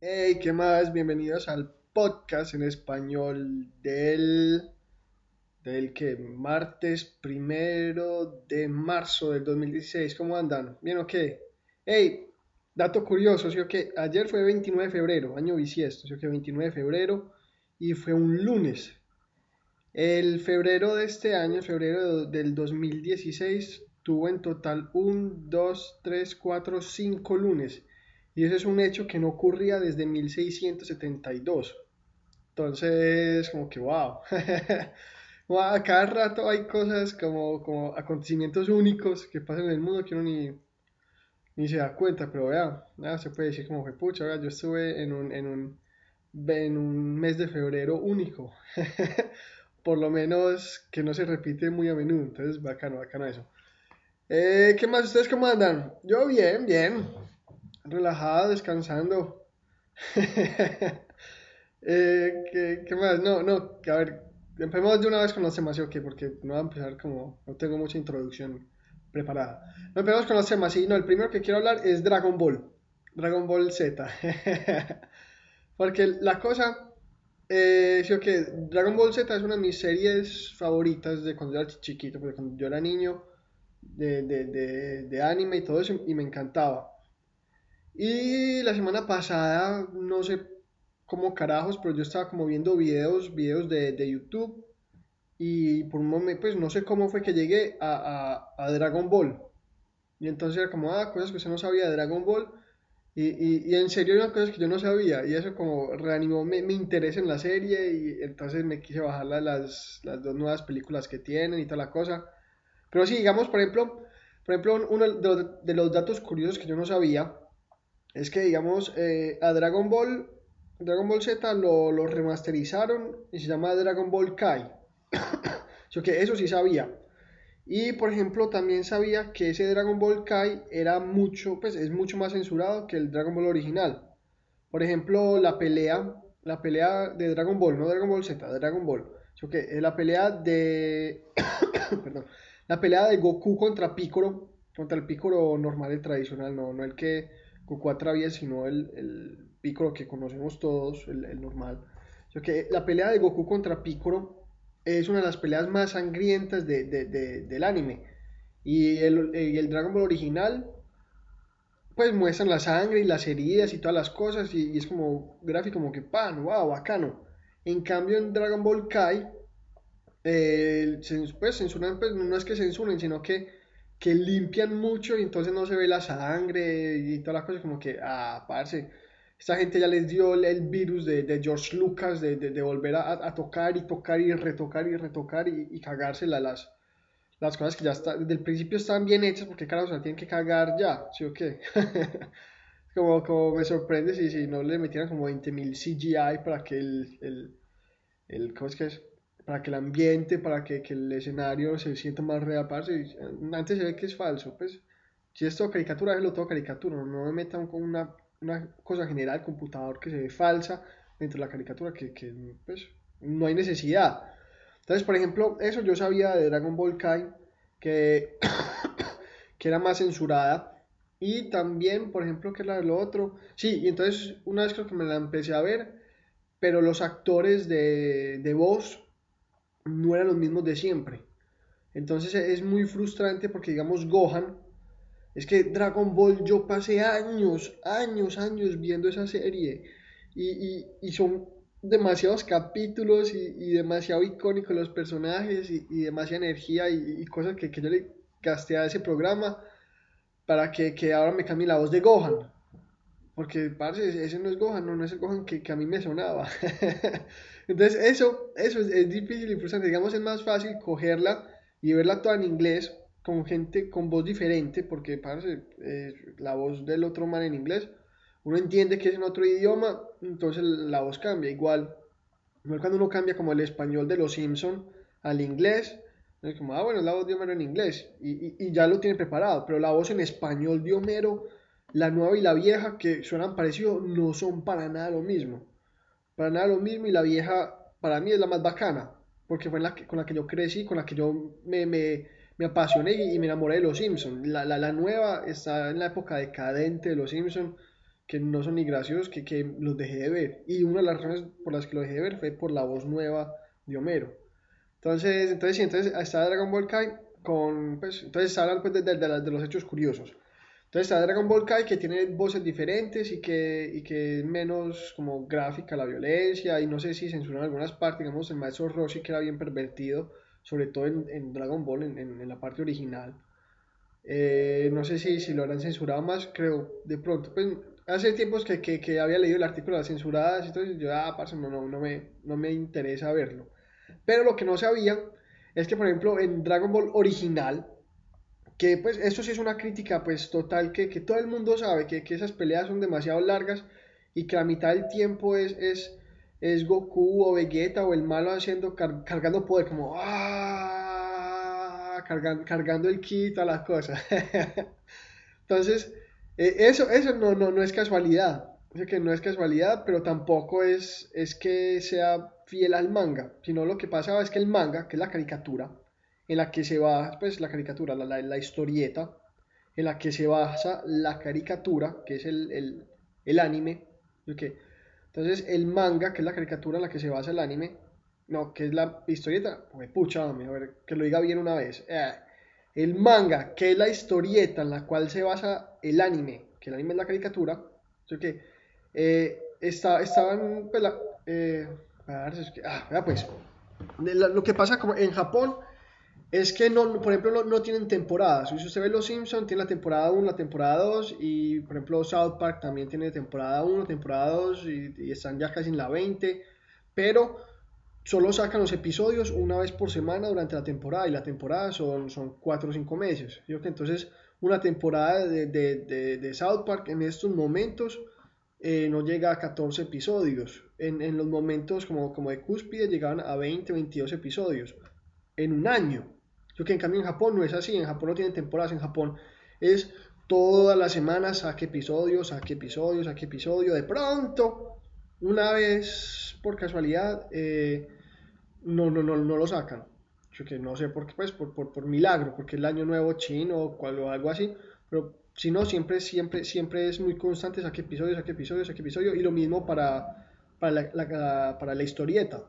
Hey, ¿qué más? Bienvenidos al podcast en español del, del que martes primero de marzo del 2016. ¿Cómo andan? ¿Bien o qué? Hey, dato curioso, ¿sí o qué? Ayer fue 29 de febrero, año bisiesto, ¿sí o qué? 29 de febrero y fue un lunes. El febrero de este año, febrero del 2016, tuvo en total un, dos, tres, cuatro, cinco lunes y ese es un hecho que no ocurría desde 1672. Entonces, como que wow. a cada rato hay cosas como, como acontecimientos únicos que pasan en el mundo que uno ni, ni se da cuenta, pero vea, nada se puede decir como fue pucha, yo estuve en un, en un, en un mes de febrero único, por lo menos que no se repite muy a menudo, entonces bacano, bacano eso. Eh, ¿Qué más? ¿Ustedes cómo andan? Yo bien, bien relajada, descansando. eh, ¿qué, más? No, no, a ver, empecemos de una vez con los temas, ¿sí? Porque no va a empezar como, no tengo mucha introducción preparada. No empezamos con los temas, sí, no, el primero que quiero hablar es Dragon Ball, Dragon Ball Z. Porque la cosa, eh, sí, que Dragon Ball Z es una de mis series favoritas de cuando yo era chiquito, porque cuando yo era niño, de, de, de, de anime y todo eso, y me encantaba. Y la semana pasada, no sé cómo carajos, pero yo estaba como viendo videos, videos de, de YouTube. Y por un momento, pues no sé cómo fue que llegué a, a, a Dragon Ball. Y entonces era como, ah, cosas que usted no sabía de Dragon Ball. Y, y, en serio eran cosas que yo no sabía. Y eso como reanimó mi, mi interés en la serie. Y entonces me quise bajar las, las dos nuevas películas que tienen y toda la cosa. Pero sí, digamos, por ejemplo, por ejemplo uno de los datos curiosos que yo no sabía es que, digamos, eh, a Dragon Ball, Dragon Ball Z lo, lo, remasterizaron y se llama Dragon Ball Kai. so que eso sí sabía. Y por ejemplo, también sabía que ese Dragon Ball Kai era mucho, pues es mucho más censurado que el Dragon Ball original. Por ejemplo, la pelea, la pelea de Dragon Ball, no Dragon Ball Z, Dragon Ball. So que la pelea de, perdón, la pelea de Goku contra Piccolo, contra el Piccolo normal, el tradicional, no, no el que Goku atraviesa, sino el, el Piccolo que conocemos todos, el, el normal. O que la pelea de Goku contra Piccolo es una de las peleas más sangrientas de, de, de, del anime. Y el, el, Dragon Ball original, pues muestran la sangre y las heridas y todas las cosas. Y, y es como gráfico, como que pan, wow, bacano. En cambio, en Dragon Ball Kai, eh, pues censuran, pues no es que censuren, sino que que limpian mucho y entonces no se ve la sangre y todas las cosas como que, ah, parce, esta gente ya les dio el virus de, de George Lucas de, de, de volver a, a, tocar y tocar y retocar y retocar y, y las, las cosas que ya está, desde el principio están bien hechas porque carajo, se tienen que cagar ya, ¿sí o qué? como, como me sorprende si, si no le metieran como 20.000 CGI para que el, el, el, ¿cómo es que es? Para que el ambiente, para que, que el escenario se sienta más real, parce. Antes se ve que es falso, pues. Si es todo caricatura, es lo todo caricatura. No me metan con una, una cosa general, computador que se ve falsa dentro de la caricatura, que, que pues, no hay necesidad. Entonces, por ejemplo, eso yo sabía de Dragon Ball Kai, que, que era más censurada. Y también, por ejemplo, que era de lo otro. Sí, y entonces una vez creo que me la empecé a ver, pero los actores de, de voz no eran los mismos de siempre. Entonces es muy frustrante porque, digamos, Gohan, es que Dragon Ball yo pasé años, años, años viendo esa serie y, son demasiados capítulos y, demasiado icónicos los personajes y, demasiada energía y, cosas que, que, yo le gasté a ese programa para que, ahora me cambie la voz de Gohan. Porque, parce, ese no es Gohan, no, no es el Gohan que, que a mí me sonaba. Entonces, eso, eso es, difícil y frustrante. Digamos, es más fácil cogerla y verla toda en inglés, con gente con voz diferente, porque, parce, eh, la voz del otro man en inglés, uno entiende que es en otro idioma, entonces la voz cambia. Igual, igual cuando uno cambia como el español de los Simpson al inglés, es como, ah, bueno, es la voz de Homero en inglés, y ya lo tiene preparado, pero la voz en español de Homero la nueva y la vieja que suenan parecido no son para nada lo mismo. Para nada lo mismo y la vieja para mí es la más bacana, porque fue con la que yo crecí, con la que yo me, me, me apasioné y, me enamoré de los Simpsons. La, la, la, nueva está en la época decadente de los Simpsons que no son ni graciosos, que, que los dejé de ver. Y una de las razones por las que los dejé de ver fue por la voz nueva de Homero. Entonces, entonces sí, entonces está Dragon Ball Kai con, pues, entonces hablan pues de, de, de, los hechos curiosos. Entonces está Dragon Ball Kai que tiene voces diferentes y que, y que es menos como gráfica la violencia y no sé si censuran algunas partes, digamos el maestro Roshi que era bien pervertido, sobre todo en, en Dragon Ball, en, en, la parte original. Eh, no sé si, si lo habrán censurado más, creo, de pronto, pues hace tiempos que, que, que había leído el artículo de las censuradas y y yo, ah, parce, no, no, no, me, no me interesa verlo. Pero lo que no sabía es que, por ejemplo, en Dragon Ball original, que pues eso sí es una crítica pues total que, que todo el mundo sabe que, que, esas peleas son demasiado largas y que la mitad del tiempo es, es, es Goku o Vegeta o el malo haciendo cargando poder como ¡ah! cargando, cargando el kit a las cosas entonces eh, eso, eso no, no, no es casualidad que no es casualidad pero tampoco es, es que sea fiel al manga sino lo que pasa es que el manga que es la caricatura en la que se basa, pues la caricatura, la, la, historieta, en la que se basa la caricatura, que es el, el, el anime. ¿okay? Entonces, el manga, que es la caricatura en la que se basa el anime, no, que es la historieta, pues pucha, a ver, que lo diga bien una vez. Eh, el manga, que es la historieta en la cual se basa el anime, que el anime es la caricatura, ¿okay? eh, está, estaban, pues, lo que pasa como en Japón es que, no, por ejemplo, no, tienen temporadas. Si usted ve Los Simpsons, tiene la temporada 1, la temporada 2, y por ejemplo South Park también tiene temporada 1, temporada 2, y, están ya casi en la 20, pero solo sacan los episodios una vez por semana durante la temporada, y la temporada son, son 4 o 5 meses. que entonces una temporada de, de, de, South Park en estos momentos eh, no llega a 14 episodios. En, en los momentos como, como de cúspide llegaban a 20, 22 episodios en un año que en cambio en Japón no es así, en Japón no tienen temporadas, en Japón es todas las semanas saque episodio, saque episodio, saque episodio. De pronto, una vez por casualidad, eh, no, no, no, no lo sacan. Yo que no sé por qué, pues por, por, por milagro, porque el año nuevo chino o algo así, pero si no, siempre, siempre, siempre es muy constante, saque episodio, saque episodio, saque episodio, y lo mismo para, para, la, para la historieta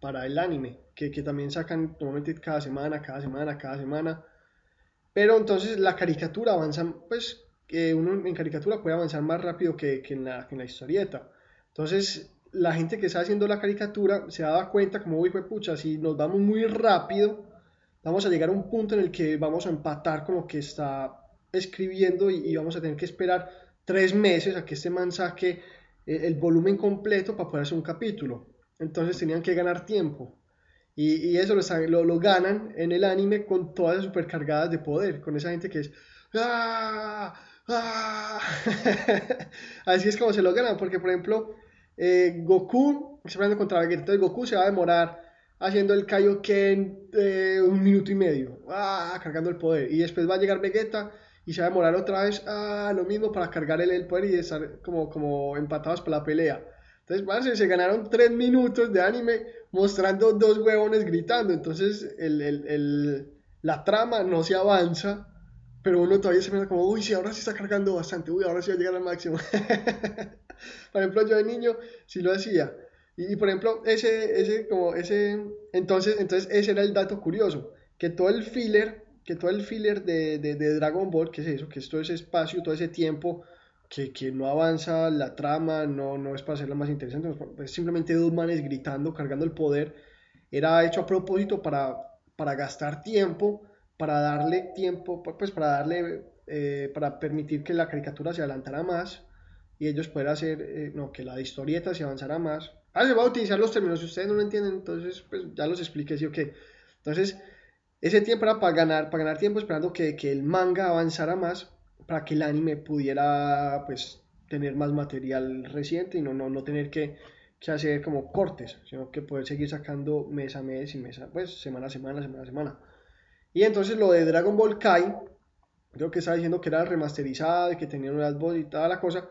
para el anime, que, también sacan normalmente cada semana, cada semana, cada semana. Pero entonces la caricatura avanza, pues que uno en caricatura puede avanzar más rápido que, en, la, que en la historieta. Entonces la gente que está haciendo la caricatura se da cuenta como, uy, pues pucha, si nos vamos muy rápido, vamos a llegar a un punto en el que vamos a empatar con lo que está escribiendo y, vamos a tener que esperar tres meses a que este man saque el, el volumen completo para poder hacer un capítulo. Entonces tenían que ganar tiempo. Y, y eso lo, lo, ganan en el anime con todas las supercargadas de poder, con esa gente que es... ¡Ah! ¡Ah! Así es como se lo ganan, porque por ejemplo, eh, Goku, se contra Vegeta, entonces Goku se va a demorar haciendo el Kaioken eh, un minuto y medio, ¡ah! cargando el poder. Y después va a llegar Vegeta y se va a demorar otra vez, ¡ah! lo mismo para cargar el, el poder y estar como, como empatados para la pelea. Entonces, se ganaron tres minutos de anime mostrando dos huevones gritando. Entonces, el, el, el, la trama no se avanza, pero uno todavía se mira como, uy, sí, ahora sí está cargando bastante, uy, ahora sí va a llegar al máximo. por ejemplo, yo de niño sí lo hacía. Y, por ejemplo, ese, ese, como ese, entonces, entonces ese era el dato curioso, que todo el filler, que todo el filler de, de, de Dragon Ball, que es eso, que es todo ese espacio, todo ese tiempo que, que, no avanza la trama, no, no es para hacerla más interesante, es simplemente dos manes gritando, cargando el poder. Era hecho a propósito para, para gastar tiempo, para darle tiempo, pues para darle, eh, para permitir que la caricatura se adelantara más y ellos poder hacer, eh, no, que la historieta se avanzara más. Ah, se va a utilizar los términos, si ustedes no lo entienden, entonces pues ya los expliqué, sí. Entonces, ese tiempo era para ganar, para ganar tiempo esperando que, que el manga avanzara más para que el anime pudiera pues tener más material reciente y no, no, no tener que, hacer como cortes, sino que poder seguir sacando mes a mes y mes a, pues semana a semana, semana a semana. Y entonces lo de Dragon Ball Kai, creo que estaba diciendo que era remasterizado y que tenía nuevas voces y toda la cosa.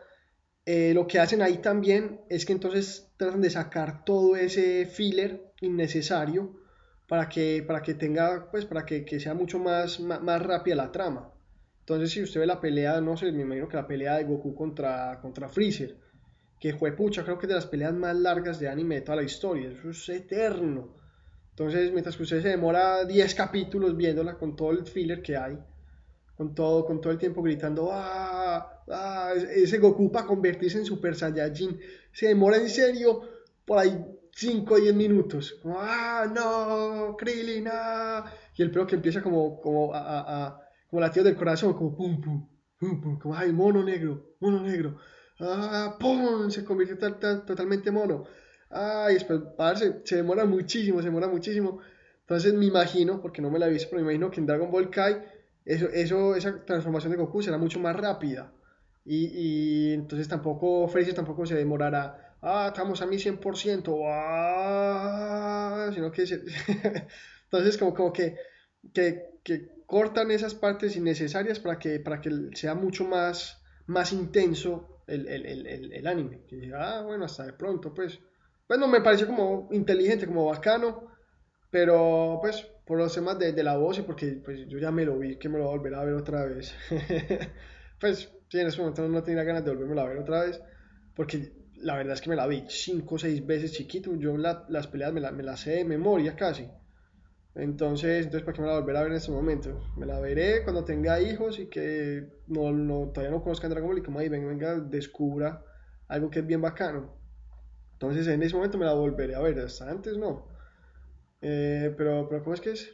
Eh, lo que hacen ahí también es que entonces tratan de sacar todo ese filler innecesario para que, para que tenga, pues para que, que sea mucho más, más, más rápida la trama. Entonces, si usted ve la pelea, no sé, me imagino que la pelea de Goku contra, contra Freezer, que fue pucha, creo que es de las peleas más largas de anime de toda la historia, eso es eterno. Entonces, mientras que usted se demora 10 capítulos viéndola con todo el filler que hay, con todo, con todo el tiempo gritando, ¡ah! ¡ah! Ese Goku para convertirse en Super Saiyajin, se demora en serio por ahí 5 o 10 minutos. ¡ah! ¡no! ¡Krillin! ¡ah! Y el pelo que empieza como, como a, a, a como latido del corazón, como pum, pum, pum, pum, como, ¡ay, mono negro! ¡mono negro! ¡ah! ¡pum! Se convierte totalmente mono. ¡ay! Después, parce, se demora muchísimo, se demora muchísimo. Entonces me imagino, porque no me la he visto, pero me imagino que en Dragon Ball Kai, eso, eso, esa transformación de Goku será mucho más rápida. Y, y entonces tampoco, Freezer tampoco se demorará ah, estamos a mi 100%, ah, sino que entonces como, como que, que, que, cortan esas partes innecesarias para que, para que sea mucho más, más intenso el, el, el, el anime. Que ah, bueno, hasta de pronto, pues. Bueno, me pareció como inteligente, como bacano, pero pues por los temas de, de la voz y porque pues yo ya me lo vi, que me lo voy a ver otra vez. pues sí, en ese momento no tenía ganas de volverme a ver otra vez, porque la verdad es que me la vi cinco o seis veces chiquito. Yo las peleas me, me las sé de memoria casi. Entonces, entonces, ¿para qué me la volver a ver en este momento? Me la veré cuando tenga hijos y que no, no, todavía no conozcan Dragon Ball y como ahí venga, venga, descubra algo que es bien bacano. Entonces, en ese momento me la volveré a ver, antes no. Eh, pero, pero, ¿cómo es que es?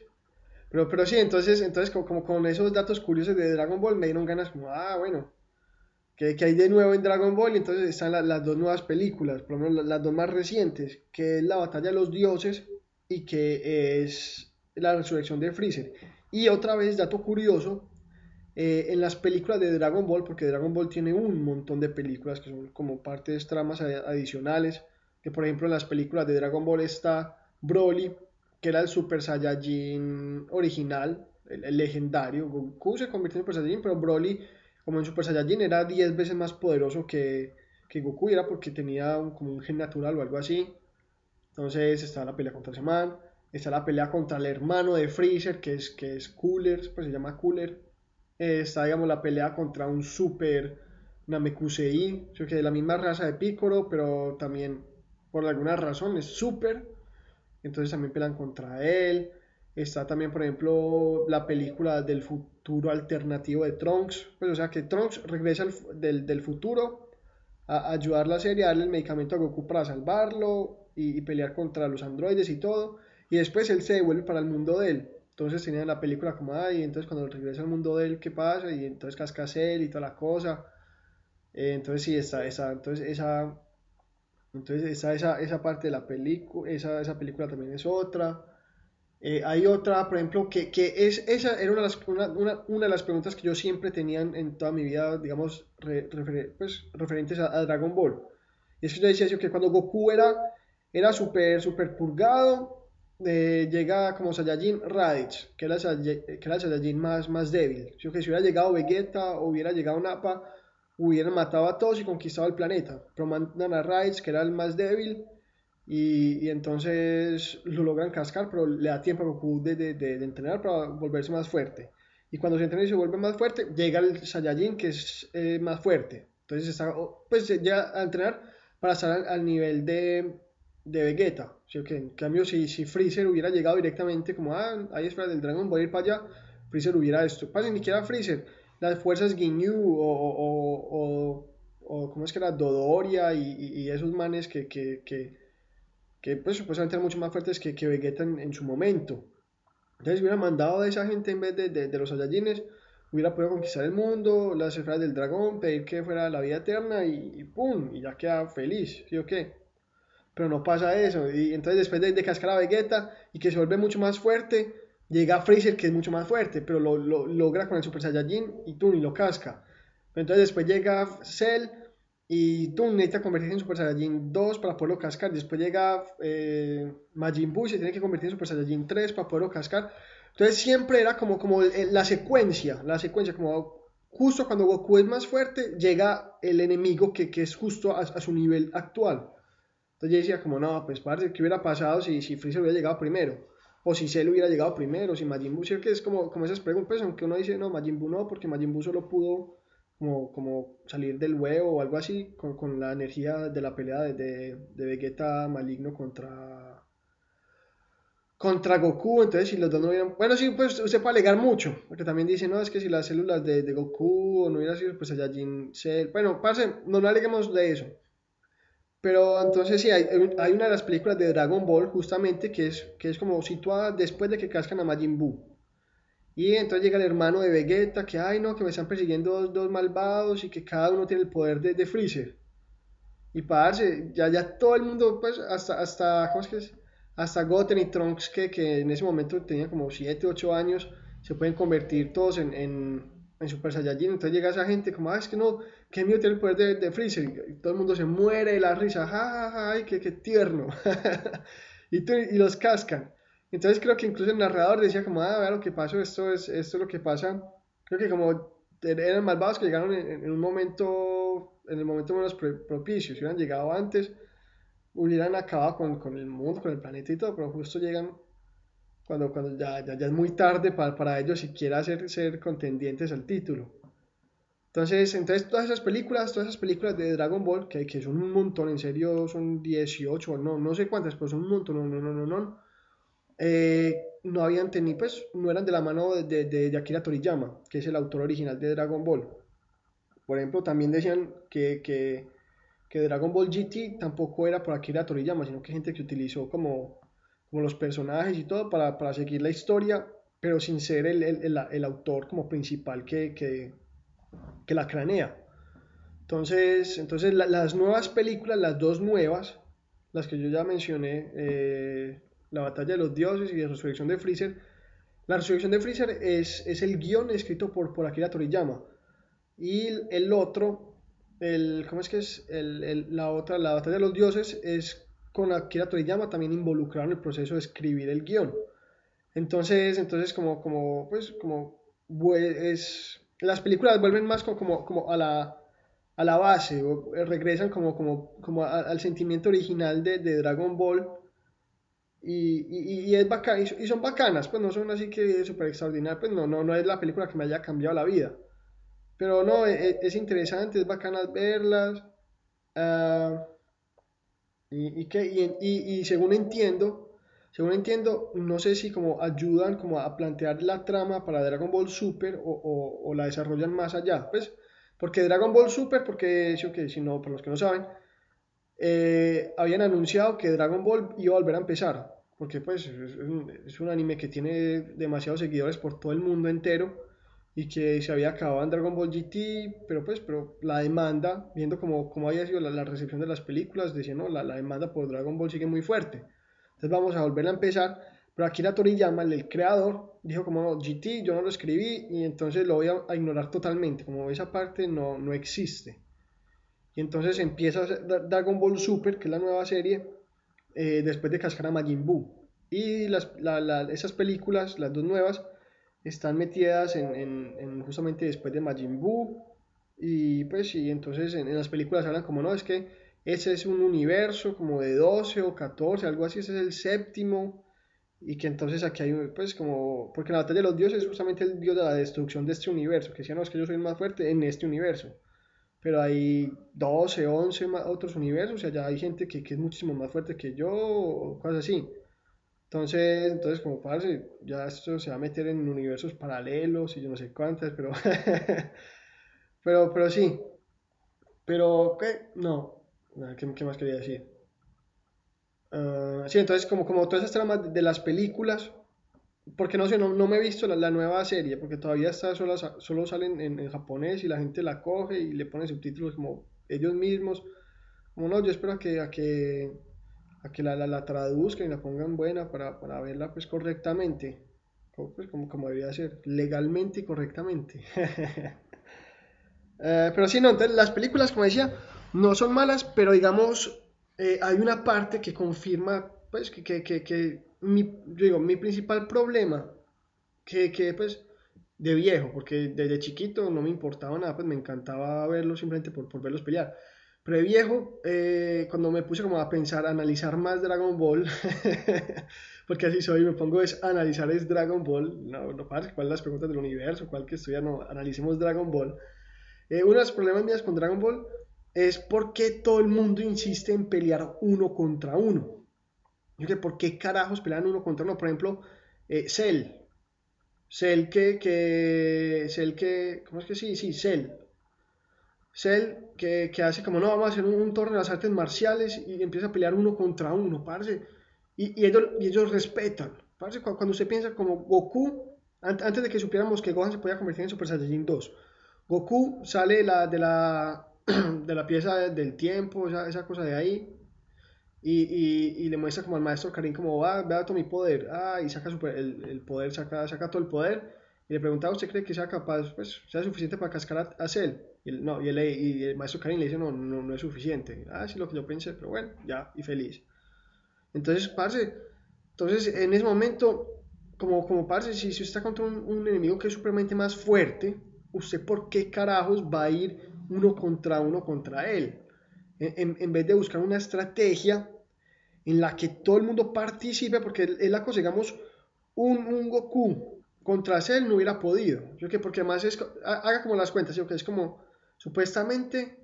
Pero, pero sí, entonces, entonces como, con esos datos curiosos de Dragon Ball me dieron ganas como, ah, bueno, que, hay de nuevo en Dragon Ball, y entonces están las dos nuevas películas, por lo menos las, dos más recientes, que es la batalla de los dioses y que es la resurrección de Freezer. Y otra vez, dato curioso, eh, en las películas de Dragon Ball, porque Dragon Ball tiene un montón de películas que son como partes, tramas adicionales, que por ejemplo en las películas de Dragon Ball está Broly, que era el Super Saiyajin original, el, legendario, Goku se convirtió en Super Saiyajin, pero Broly como en Super Saiyajin era 10 veces más poderoso que, que Goku, era porque tenía como un gen natural o algo así. Entonces está la pelea contra man está la pelea contra el hermano de Freezer, que es, que es Cooler, pues se llama Cooler. está, digamos, la pelea contra un super Namekusei, que de la misma raza de Piccolo, pero también por alguna razón es super. Entonces también pelean contra él. Está también, por ejemplo, la película del futuro alternativo de Trunks. Pues, o sea, que Trunks regresa del, del, futuro a, ayudar a la serie, a darle el medicamento a Goku para salvarlo y, pelear contra los androides y todo. Y después él se devuelve para el mundo de él. Entonces tenía la película como, ay, entonces cuando regresa al mundo de él, ¿qué pasa? Y entonces cascasel y toda la cosa. Eh, entonces sí, está esa, entonces esa, entonces esa, esa, esa parte de la película, esa, esa película también es otra. Eh, hay otra, por ejemplo, que, que, es, esa era una de, las, una, una, de las preguntas que yo siempre tenía en toda mi vida, digamos, pues, referentes a, Dragon Ball. Y es que yo decía que cuando Goku era, era súper, super purgado, eh, llega como Saiyajin Raditz, que era, que era el Saiyajin más, más débil. Si hubiera llegado Vegeta o hubiera llegado Nappa, hubieran matado a todos y conquistado el planeta. Pero mandan a Raditz, que era el más débil, y, entonces lo logran cascar, pero le da tiempo a Goku de, entrenar para volverse más fuerte. Y cuando se entrena y se vuelve más fuerte, llega el Saiyajin que es eh, más fuerte. Entonces está, pues ya a entrenar para estar al, nivel de, de Vegeta. ¿sí? Que en cambio, si, si Freezer hubiera llegado directamente como, ah, ahí es para el Dragon, voy a ir para allá, Freezer hubiera esto. Pues ni siquiera Freezer, las fuerzas Ginyu o, o, o, o, ¿cómo es que era? Dodoria y, y, esos manes que, que, que pues supuestamente eran mucho más fuertes que, que Vegeta en, su momento. Entonces hubiera mandado a esa gente en vez de, de, los Saiyajines, hubiera podido conquistar el mundo, las esferas del dragón, pedir que fuera la vida eterna y, ¡pum! Y ya queda feliz, ¿sí o qué? Pero no pasa eso. Y entonces después de, de, cascar a Vegeta y que se vuelve mucho más fuerte, llega Freezer que es mucho más fuerte, pero lo, lo logra con el Super Saiyajin y tú y lo casca. entonces después llega Cell y tú necesitas convertirse en Super Saiyajin 2 para poderlo cascar. Después llega eh, Majin Buu y se tiene que convertir en Super Saiyajin 3 para poderlo cascar. Entonces siempre era como, como la secuencia, la secuencia, como justo cuando Goku es más fuerte, llega el enemigo que, que es justo a, su nivel actual. Entonces yo decía como, no, pues parece que hubiera pasado si, si Freezer hubiera llegado primero? o si Cell hubiera llegado primero, si Majin Buu, que es como, como esas preguntas, aunque uno dice, no, Majin Buu no, porque Majin Buu solo pudo como, como salir del huevo o algo así, con, con la energía de la pelea de, de, Vegeta maligno contra contra Goku, entonces si los dos no hubieran... Bueno, sí, pues usted puede alegar mucho, porque también dice, no, es que si las células de, de Goku no hubieran sido, pues Saiyajin Cell... Bueno, pase, no, no aleguemos de eso. Pero entonces sí, hay, una de las películas de Dragon Ball justamente que es, que es como situada después de que cascan a Majin Buu. Y entonces llega el hermano de Vegeta, que, ay no, que me están persiguiendo dos, dos malvados y que cada uno tiene el poder de, de Freezer. Y parce, ya, ya todo el mundo, pues, hasta, hasta, ¿cómo es que hasta Goten y Trunks, que, que en ese momento tenían como 7, 8 años, se pueden convertir todos en, en, en, Super Saiyajin. Entonces llega esa gente como, ah, es que no, que mío tiene el poder de, de Freezer. Y todo el mundo se muere de la risa, ja, ja, ay, qué, qué tierno. y, y los cascan. Entonces creo que incluso el narrador decía como, ah, vea lo que pasó, esto es, esto es lo que pasa. Creo que como eran malvados que llegaron en, en un momento, en el momento menos propicio, si hubieran llegado antes, hubieran acabado con, con, el mundo, con el planeta y todo, pero justo llegan cuando, cuando ya, ya, ya es muy tarde para, para ellos siquiera ser, ser contendientes al título. Entonces, entonces, todas esas películas, todas esas películas de Dragon Ball, que, que son un montón, en serio son 18, no, no sé cuántas, pero son un montón, no, no, no, no, no. Eh, no habían tenido, pues, no eran de la mano de, de, de, Akira Toriyama, que es el autor original de Dragon Ball. Por ejemplo, también decían que, que que Dragon Ball GT tampoco era por Akira Toriyama, sino que gente que utilizó como, como los personajes y todo para, para seguir la historia, pero sin ser el, el, el, autor como principal que, que, que, la cranea. Entonces, entonces las nuevas películas, las dos nuevas, las que yo ya mencioné, eh, La batalla de los dioses y La resurrección de Freezer, la resurrección de Freezer es, es el guion escrito por, por Akira Toriyama. Y el otro el, ¿cómo es que es? El, el, la otra, la batalla de los dioses es con Akira Toriyama también involucrado en el proceso de escribir el guion. Entonces, entonces como, como, pues, como, es, las películas vuelven más como, como, como a la, a la base, o regresan como, como, como a, al sentimiento original de, de Dragon Ball. Y, y, y, es bacán, y, son bacanas, pues no son así que súper extraordinarias, pues no, no, no es la película que me haya cambiado la vida. Pero no, es, e, es interesante, es bacana verlas. Uh, y, y, que, y, y, según entiendo, según entiendo, no sé si como ayudan como a plantear la trama para Dragon Ball Super o, la desarrollan más allá. Pues, porque Dragon Ball Super, porque eso que si no, para los que no saben, eh, habían anunciado que Dragon Ball iba a volver a empezar. Porque pues es un, anime que tiene demasiados seguidores por todo el mundo entero y que se había acabado en Dragon Ball GT, pero pues pero la demanda, viendo cómo, cómo había sido la, recepción de las películas, decía, no, la, la, demanda por Dragon Ball sigue muy fuerte. Entonces vamos a volver a empezar, pero Akira Toriyama, el creador, dijo como GT yo no lo escribí y entonces lo voy a, ignorar totalmente, como esa parte no, no existe. Y entonces empieza Dragon Ball Super, que es la nueva serie, eh, después de cascar a Majin Buu. Y las, la, esas películas, las dos nuevas, están metidas en, en, en, justamente después de Majin Buu y pues sí, entonces en, en, las películas hablan como no, es que ese es un universo como de 12 o 14, algo así, ese es el séptimo y que entonces aquí hay pues como, porque la batalla de los dioses es justamente el dios de la destrucción de este universo, que decían no, es que yo soy más fuerte en este universo, pero hay 12, 11 otros universos, sea, ya hay gente que, que es muchísimo más fuerte que yo, o cosas así. Entonces, entonces como parce, ya esto se va a meter en universos paralelos y yo no sé cuántas, pero pero pero sí. Pero ¿qué? No, ¿qué, qué más quería decir? Uh, sí, entonces como, como todas esas tramas de las películas, porque no sé, no, no me he visto la, la, nueva serie, porque todavía está solo, solo salen en, en, japonés y la gente la coge y le pone subtítulos como ellos mismos. Como no, yo espero a que, a que a que la, la, la, traduzcan y la pongan buena para, para verla pues correctamente, como, pues, como, como debería ser, legalmente y correctamente. eh, pero sí, no, entonces las películas, como decía, no son malas, pero digamos, eh, hay una parte que confirma, pues, que, que, que, mi, digo, mi principal problema, que, que pues, de viejo, porque desde chiquito no me importaba nada, pues me encantaba verlos simplemente por, por verlos pelear. Previejo, eh, cuando me puse como a pensar, a analizar más Dragon Ball, porque así soy, me pongo es analizar es Dragon Ball, no, no pasa, cuáles las preguntas del universo, cuál que estudia, no, analicemos Dragon Ball. Eh, uno de los problemas míos con Dragon Ball es por qué todo el mundo insiste en pelear uno contra uno. Yo ¿por qué carajos pelean uno contra uno? Por ejemplo, eh, Cell. Cell que, que, Cell que, ¿cómo es que sí? Sí, Cell. Cell que, que hace como, no, vamos a hacer un, torneo de las artes marciales y empieza a pelear uno contra uno, parce. Y, ellos, y ellos respetan. Parce, cuando, usted piensa como Goku, antes de que supiéramos que Gohan se podía convertir en Super Saiyajin 2, Goku sale de la, de la pieza del tiempo, esa, esa cosa de ahí, y, y, le muestra como al maestro Karim como, ah, vea todo mi poder, ah, y saca super, el, el, poder, saca, saca todo el poder, y le preguntaba, ¿usted cree que sea capaz, pues, sea suficiente para cascar a, a Cell? Y el, no, y el, y el maestro Karim le dice, no, no, no es suficiente. Ah, sí, lo que yo pensé, pero bueno, ya, y feliz. Entonces, parce, entonces, en ese momento, como, como parce, si, si usted está contra un, un enemigo que es supremamente más fuerte, ¿usted por qué carajos va a ir uno contra uno contra él? En, en, vez de buscar una estrategia en la que todo el mundo participe, porque es la digamos, un, Goku contra Cell no hubiera podido. Yo que porque además haga como las cuentas, yo que es como, supuestamente,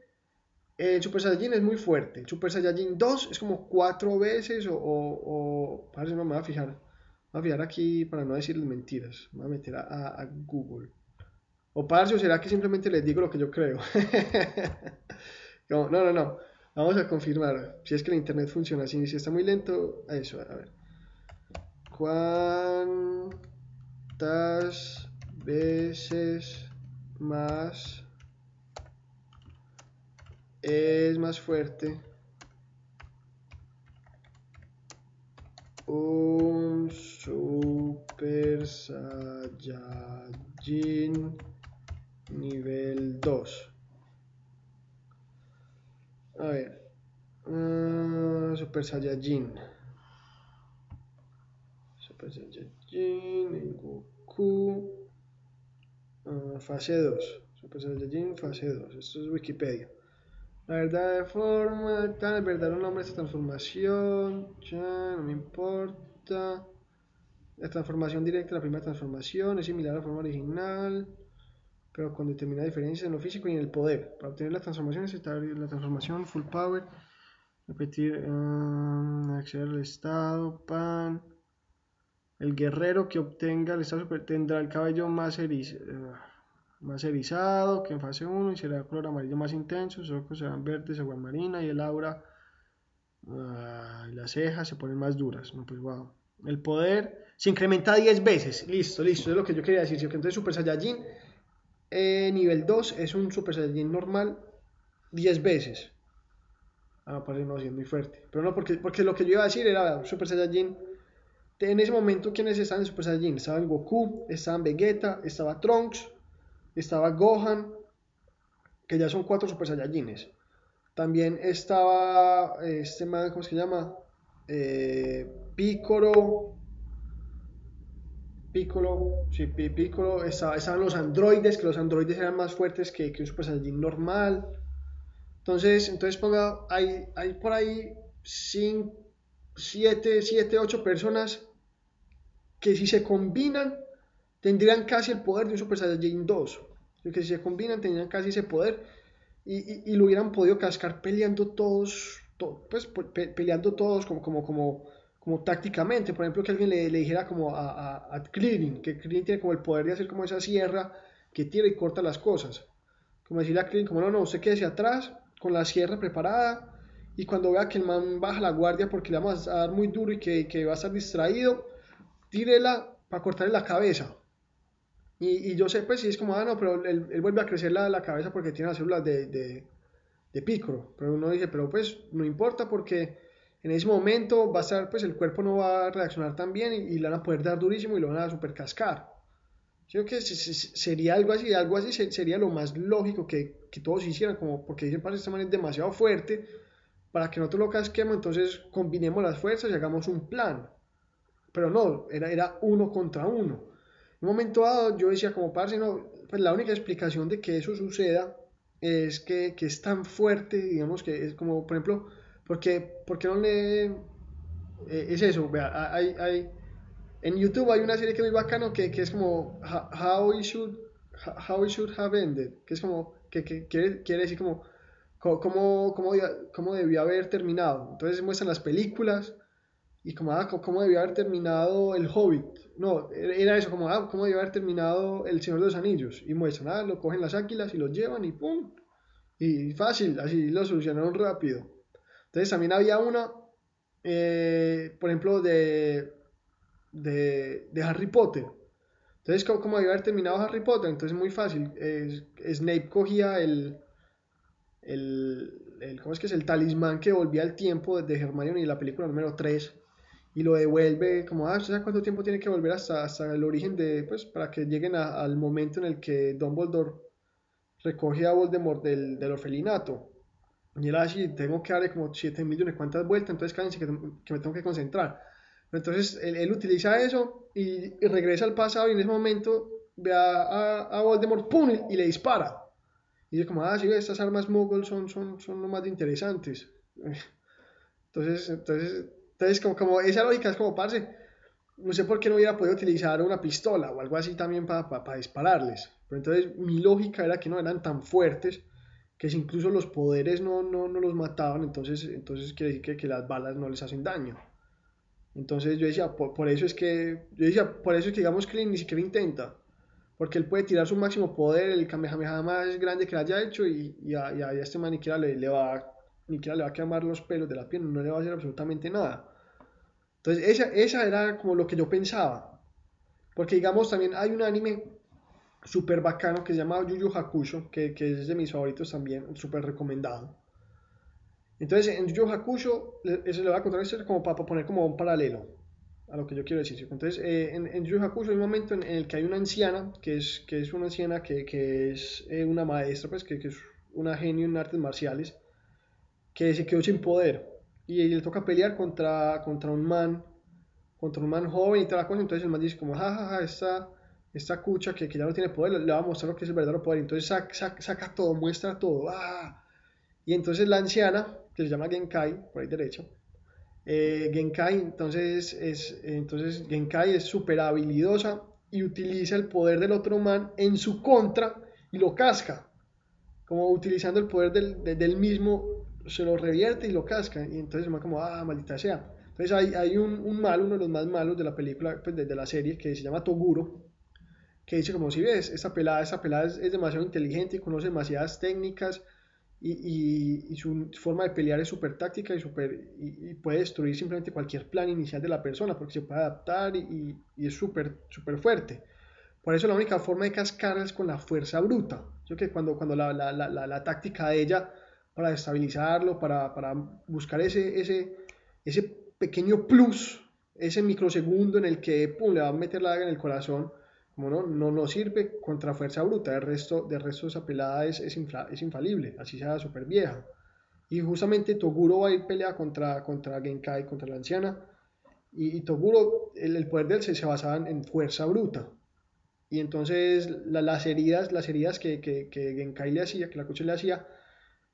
el Super Saiyajin es muy fuerte. El Super Saiyajin 2 es como cuatro veces o, o, o parece, no me voy a fijar. A fijar aquí para no decirles mentiras. Me voy a meter a Google. O parce, será que simplemente les digo lo que yo creo. no, no, no. Vamos a confirmar si es que el internet funciona así. Si está muy lento, eso, a ver. ¿Cuántas veces más es más fuerte un Super Saiyajin nivel 2. A ver. Uh, Super Saiyajin. Super Saiyajin Goku. Uh, fase 2. Super Saiyajin fase 2. Esto es Wikipedia. La verdad de forma, tal, el verdadero nombre de esta transformación. Ya, no me importa. La transformación directa la primera transformación es similar a la forma original pero con determinada diferencia en lo físico y en el poder. Para obtener la transformación necesitar la transformación full power, repetir, uh, acceder al estado, pan. El guerrero que obtenga el estado super tendrá el cabello más, eriz, uh, más erizado que en fase 1 y será de color amarillo más intenso, sus ojos serán verdes, agua marina y el aura uh, y las cejas se ponen más duras. No, pues wow. El poder se incrementa 10 veces. Listo, listo, es lo que yo quería decir. Si entonces Super Saiyajin eh, nivel 2 es un Super Saiyajin normal 10 veces. Ah, parece no, sí, muy fuerte. Pero no, porque, porque lo que yo iba a decir era Super Saiyajin. En ese momento, ¿quiénes estaban en Super Saiyajin? Estaban Goku, estaban Vegeta, estaba Trunks, estaba Gohan, que ya son cuatro Super Saiyajines. También estaba este man, ¿cómo se llama? Eh, Piccolo, Piccolo, sí, Piccolo, estaban los androides, que los androides eran más fuertes que, que un Super Saiyajin normal. Entonces, entonces ponga, hay, hay por ahí 7, 7, 8 personas que si se combinan tendrían casi el poder de un Super Saiyajin 2. Que si se combinan tendrían casi ese poder y, y, y lo hubieran podido cascar peleando todos, pues peleando todos como, como, como, como tácticamente, por ejemplo, que alguien le, le dijera como a, a, a Krillin, que Krillin tiene como el poder de hacer como esa sierra que tira y corta las cosas. Como decirle a Krillin, como no, no, usted quédese atrás con la sierra preparada y cuando vea que el man baja la guardia porque le vamos a dar muy duro y que, que va a estar distraído, tírela para cortarle la cabeza. Y, y, yo sé, pues, si es como, ah, no, pero él, él vuelve a crecer la, la, cabeza porque tiene las células de, de, de Piccolo. Pero uno dice, pero pues, no importa porque en ese momento va a estar, pues el cuerpo no va a reaccionar tan bien y, y le van a poder dar durísimo y lo van a super cascar. Yo creo que sería algo así, algo así sería lo más lógico que, que todos hicieran, como porque dicen, para este man es demasiado fuerte, para que nosotros lo casquemos, entonces combinemos las fuerzas y hagamos un plan. Pero no, era, era uno contra uno. En un momento dado yo decía como parce, no, pues la única explicación de que eso suceda es que, que, es tan fuerte, digamos que es como, por ejemplo, porque, porque no le... Eh, es eso, vea, hay, hay, en YouTube hay una serie que es muy bacano que, que es como How We Should, How Should Have Ended, que es como, que, que quiere, quiere decir como cómo, cómo, cómo, debió haber terminado. Entonces muestran las películas y como, ah, cómo debió haber terminado El Hobbit. No, era eso, como, ah, cómo debió haber terminado El Señor de los Anillos. Y muestran, ah, lo cogen las águilas y lo llevan y ¡pum! Y fácil, así lo solucionaron rápido. Entonces también había una, eh, por ejemplo, de, de, Harry Potter. Entonces, ¿cómo, ¿cómo, debió haber terminado Harry Potter? Entonces, muy fácil. Snape cogía el, el, ¿cómo es que es? El talismán que volvía al tiempo de Hermione y la película número 3 y lo devuelve como, ah, ¿sabes cuánto tiempo tiene que volver hasta, hasta el origen de, pues, para que lleguen al momento en el que Dumbledore recoge a Voldemort del, del orfelinato? Y él así, tengo que darle como 7 millones, ¿cuántas vueltas? Entonces cállense que, que me tengo que concentrar. Entonces él, utiliza eso y, regresa al pasado y en ese momento ve a, a, Voldemort, ¡pum! y le dispara. Y dice como, ah, sí, estas armas Mogul son, son, son lo más interesantes. Entonces, entonces, entonces como, como esa lógica es como, parce, no sé por qué no hubiera podido utilizar una pistola o algo así también para, para, dispararles. Pero entonces mi lógica era que no eran tan fuertes que si incluso los poderes no, no, no los mataban, entonces, entonces quiere decir que, que, las balas no les hacen daño. Entonces yo decía, por, por, eso es que, yo decía, por eso es que digamos que ni siquiera intenta porque él puede tirar su máximo poder, el Kamehameha más grande que haya hecho y, y, a, y a, este man ni siquiera le, le, va, ni siquiera le va a quemar los pelos de la piel, no le va a hacer absolutamente nada. Entonces esa, esa era como lo que yo pensaba. Porque digamos también hay un anime súper bacano que se llama Yu Yu Hakusho, que, que es de mis favoritos también, súper recomendado. Entonces en Yu Yu Hakusho, eso le voy a contar esto como para poner como un paralelo a lo que yo quiero decir. Entonces, eh, en, en Yu Hakusho hay un momento en, el que hay una anciana, que es, que es una anciana que, que es eh, una maestra, pues que, que, es una genio en artes marciales, que se quedó sin poder y, le toca pelear contra, contra un man, contra un man joven y toda la cosa. Entonces el man dice como, jajaja, ja, ja, esta, esta cucha que, que, ya no tiene poder, le, va a mostrar lo que es el verdadero poder. Entonces saca, saca, todo, muestra todo. ¡ah! Y entonces la anciana, que se llama Genkai, por ahí derecho, eh, Genkai, entonces, es, entonces Genkai es súper habilidosa y utiliza el poder del otro man en su contra y lo casca. Como utilizando el poder del, del mismo, se lo revierte y lo casca. Y entonces man como, ah, maldita sea. Entonces hay, hay un, un, malo, uno de los más malos de la película, pues de, de, la serie, que se llama Toguro, que dice como si ves, esta pelada, esta pelada es, es demasiado inteligente y conoce demasiadas técnicas y, su forma de pelear es súper táctica y, super, y, puede destruir simplemente cualquier plan inicial de la persona porque se puede adaptar y, es súper super fuerte. Por eso la única forma de cascar es con la fuerza bruta. Yo que cuando, cuando la, la, la, la, táctica de ella para estabilizarlo, para, para buscar ese, ese, ese pequeño plus, ese microsegundo en el que pum, le va a meter la daga en el corazón, como no, no, sirve contra fuerza bruta, el resto, del resto esa pelada es, es, infalible, así sea súper vieja. Y justamente Toguro va a ir pelea contra, contra Genkai, contra la anciana, y, Toguro, el, poder de él se, se basaba en fuerza bruta. Y entonces las heridas, las heridas que, que, que, Genkai le hacía, que la coche le hacía,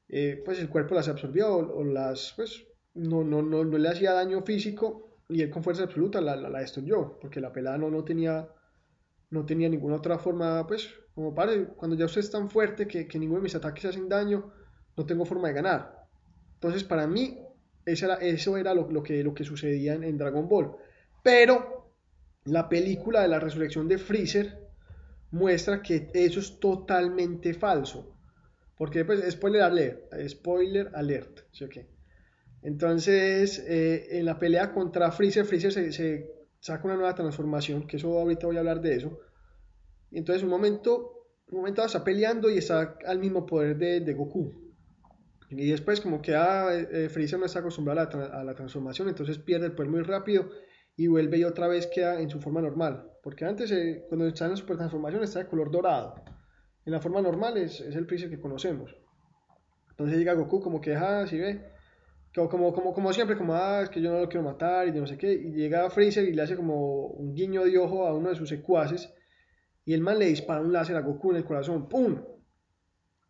eh, pues el cuerpo las absorbió o, las, pues no, no, no, no, le hacía daño físico y él con fuerza absoluta la, la, la destruyó, porque la pelada no, no tenía no tenía ninguna otra forma, pues, como para cuando ya usted es tan fuerte que, que ninguno de mis ataques hacen daño, no tengo forma de ganar. Entonces, para mí, eso era, lo, que, lo que sucedía en, en, Dragon Ball. Pero la película de la resurrección de Freezer muestra que eso es totalmente falso. Porque, pues, spoiler alert, spoiler alert, ¿sí o Entonces, eh, en la pelea contra Freezer, Freezer se saca una nueva transformación, que eso ahorita voy a hablar de eso. Y entonces un momento, un momento está peleando y está al mismo poder de, de Goku. Y después como que ah, eh, Freezer no está acostumbrado a la, transformación, entonces pierde el poder muy rápido y vuelve y otra vez queda en su forma normal. Porque antes, eh, cuando está en la super transformación, está de color dorado. En la forma normal es, es el Freezer que conocemos. Entonces llega Goku como que, ah, si ve, como, como, como siempre, como, ah, es que yo no lo quiero matar y no sé qué, y llega Freezer y le hace como un guiño de ojo a uno de sus secuaces, y el man le dispara un láser a Goku en el corazón, ¡pum!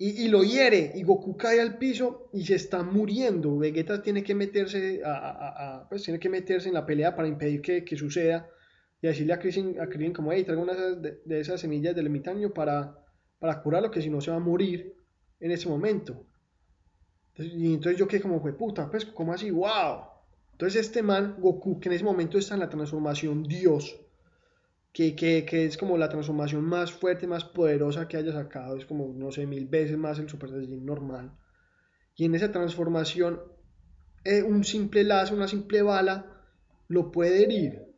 y, lo hiere y Goku cae al piso y se está muriendo. Vegeta tiene que meterse a, pues tiene que meterse en la pelea para impedir que, que suceda y decirle a Krillin, a como, hey, traigo una de, de, esas semillas del ermitaño para, para curarlo, que si no se va a morir en ese momento. Y entonces yo quedé como, fue puta, pues, como así? ¡Wow! Entonces este man, Goku, que en ese momento está en la transformación Dios, que, es como la transformación más fuerte, más poderosa que haya sacado, es como, no sé, mil veces más el Super Saiyajin normal. Y en esa transformación, eh, un simple lazo, una simple bala, lo puede herir.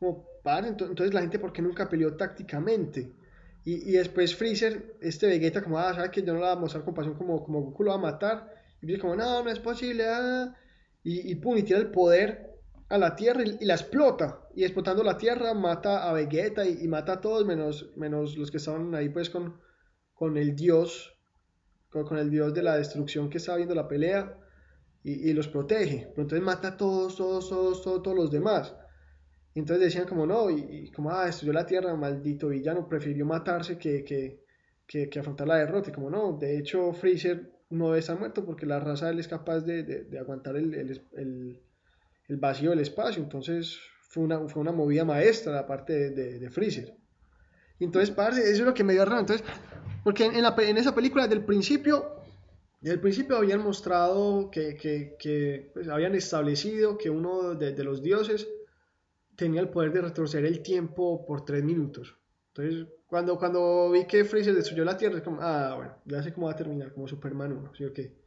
Como, entonces la gente, ¿por qué nunca peleó tácticamente? Y, después Freezer, este Vegeta, como, ah, sabe que yo no le voy a mostrar compasión como, como Goku lo va a matar. Y dice como, no, no es posible, ah. Y, y pum, y tira el poder a la Tierra y, la explota. Y explotando la Tierra mata a Vegeta y, mata a todos menos, menos los que estaban ahí pues con, con el dios, con, el dios de la destrucción que estaba viendo la pelea y, los protege. Pero entonces mata a todos, todos, todos, todos, los demás. Y entonces decían como no, y, como, ah, destruyó la Tierra, maldito villano, prefirió matarse que, que, afrontar la derrota. Y como no, de hecho Freezer no estar muerto porque la raza él es capaz de, aguantar el, el el vacío del espacio. Entonces fue una, fue una movida maestra la parte de, de, Freezer. Y entonces, parce, eso es lo que me dio raro. Entonces, porque en, la, en esa película, del principio, del principio habían mostrado que, que, que pues, habían establecido que uno de, de, los dioses tenía el poder de retroceder el tiempo por tres minutos. Entonces, cuando, cuando vi que Freezer destruyó la Tierra, es como, ah, bueno, ya sé cómo va a terminar, como Superman 1, ¿sí o qué?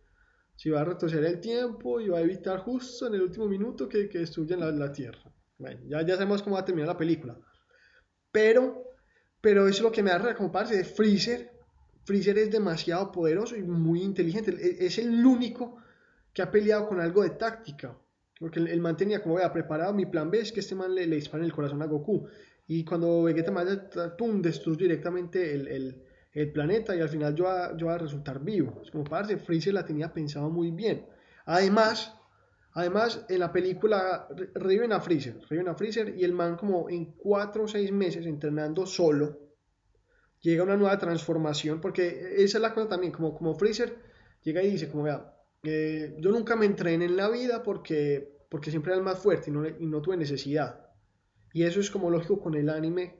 si va a retroceder el tiempo y va a evitar justo en el último minuto que, que destruyan la, Tierra. Bueno, ya, ya sabemos cómo va a terminar la película. Pero, pero eso es lo que me da como parte de Freezer. Freezer es demasiado poderoso y muy inteligente. E, es el único que ha peleado con algo de táctica. Porque el, man tenía como, vea, preparado mi plan B, es que este man le, le dispara en el corazón a Goku. Y cuando Vegeta mata, pum, destruye directamente el, el el planeta y al final yo va, yo a resultar vivo. Es como, parce, Freezer la tenía pensado muy bien. Además, además en la película reviven a Freezer, reviven a Freezer y el man como en cuatro o seis meses entrenando solo, llega una nueva transformación, porque esa es la cosa también, como, como Freezer llega y dice, como vea, eh, yo nunca me entrené en la vida porque, porque siempre era el más fuerte y no tuve necesidad. Y eso es como lógico con el anime,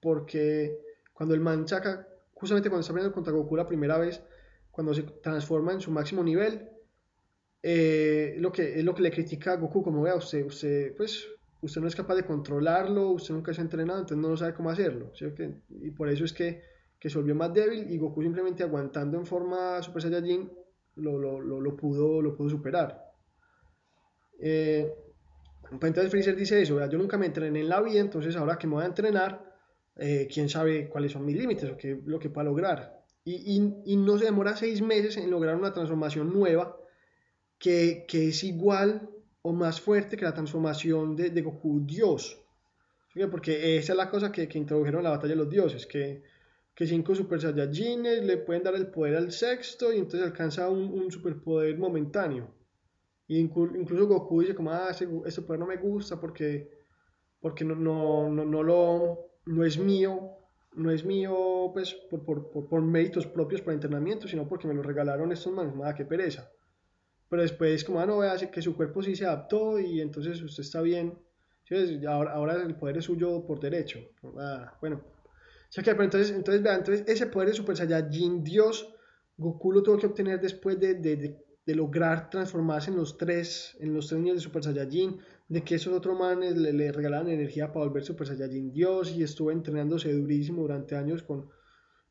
porque cuando el man saca justamente cuando está peleando contra Goku la primera vez, cuando se transforma en su máximo nivel, eh, lo que, es lo que le critica a Goku, como vea, usted, usted, pues, usted no es capaz de controlarlo, usted nunca se ha entrenado, entonces no sabe cómo hacerlo, y por eso es que, que, se volvió más débil y Goku simplemente aguantando en forma Super Saiyajin lo, lo, lo, pudo, lo pudo superar. Eh, entonces Freezer dice eso, yo nunca me entrené en la vida, entonces ahora que me voy a entrenar, eh, quién sabe cuáles son mis límites o qué, lo que pueda lograr. Y, no se demora seis meses en lograr una transformación nueva que, es igual o más fuerte que la transformación de, de Goku Dios. Porque esa es la cosa que, que, introdujeron en la batalla de los dioses, que, que cinco Super Saiyajines le pueden dar el poder al sexto y entonces alcanza un, un superpoder momentáneo. Y incluso Goku dice como, ah, ese, poder no me gusta porque, porque no, no, no, no lo no es mío, no es mío pues por, por, por, méritos propios para entrenamiento, sino porque me lo regalaron estos manos, nada, qué pereza. Pero después, como, ah, no, vea, que su cuerpo sí se adaptó y entonces usted está bien. Ahora, ahora el poder es suyo por derecho. Ah, bueno. O sea que, pero entonces, entonces, entonces ese poder de Super Saiyajin Dios, Goku lo tuvo que obtener después de, de, de, de lograr transformarse en los tres, en los tres niños de Super Saiyajin, de que esos otros manes le, le regalaban energía para volver Super Saiyajin Dios y estuvo entrenándose durísimo durante años con,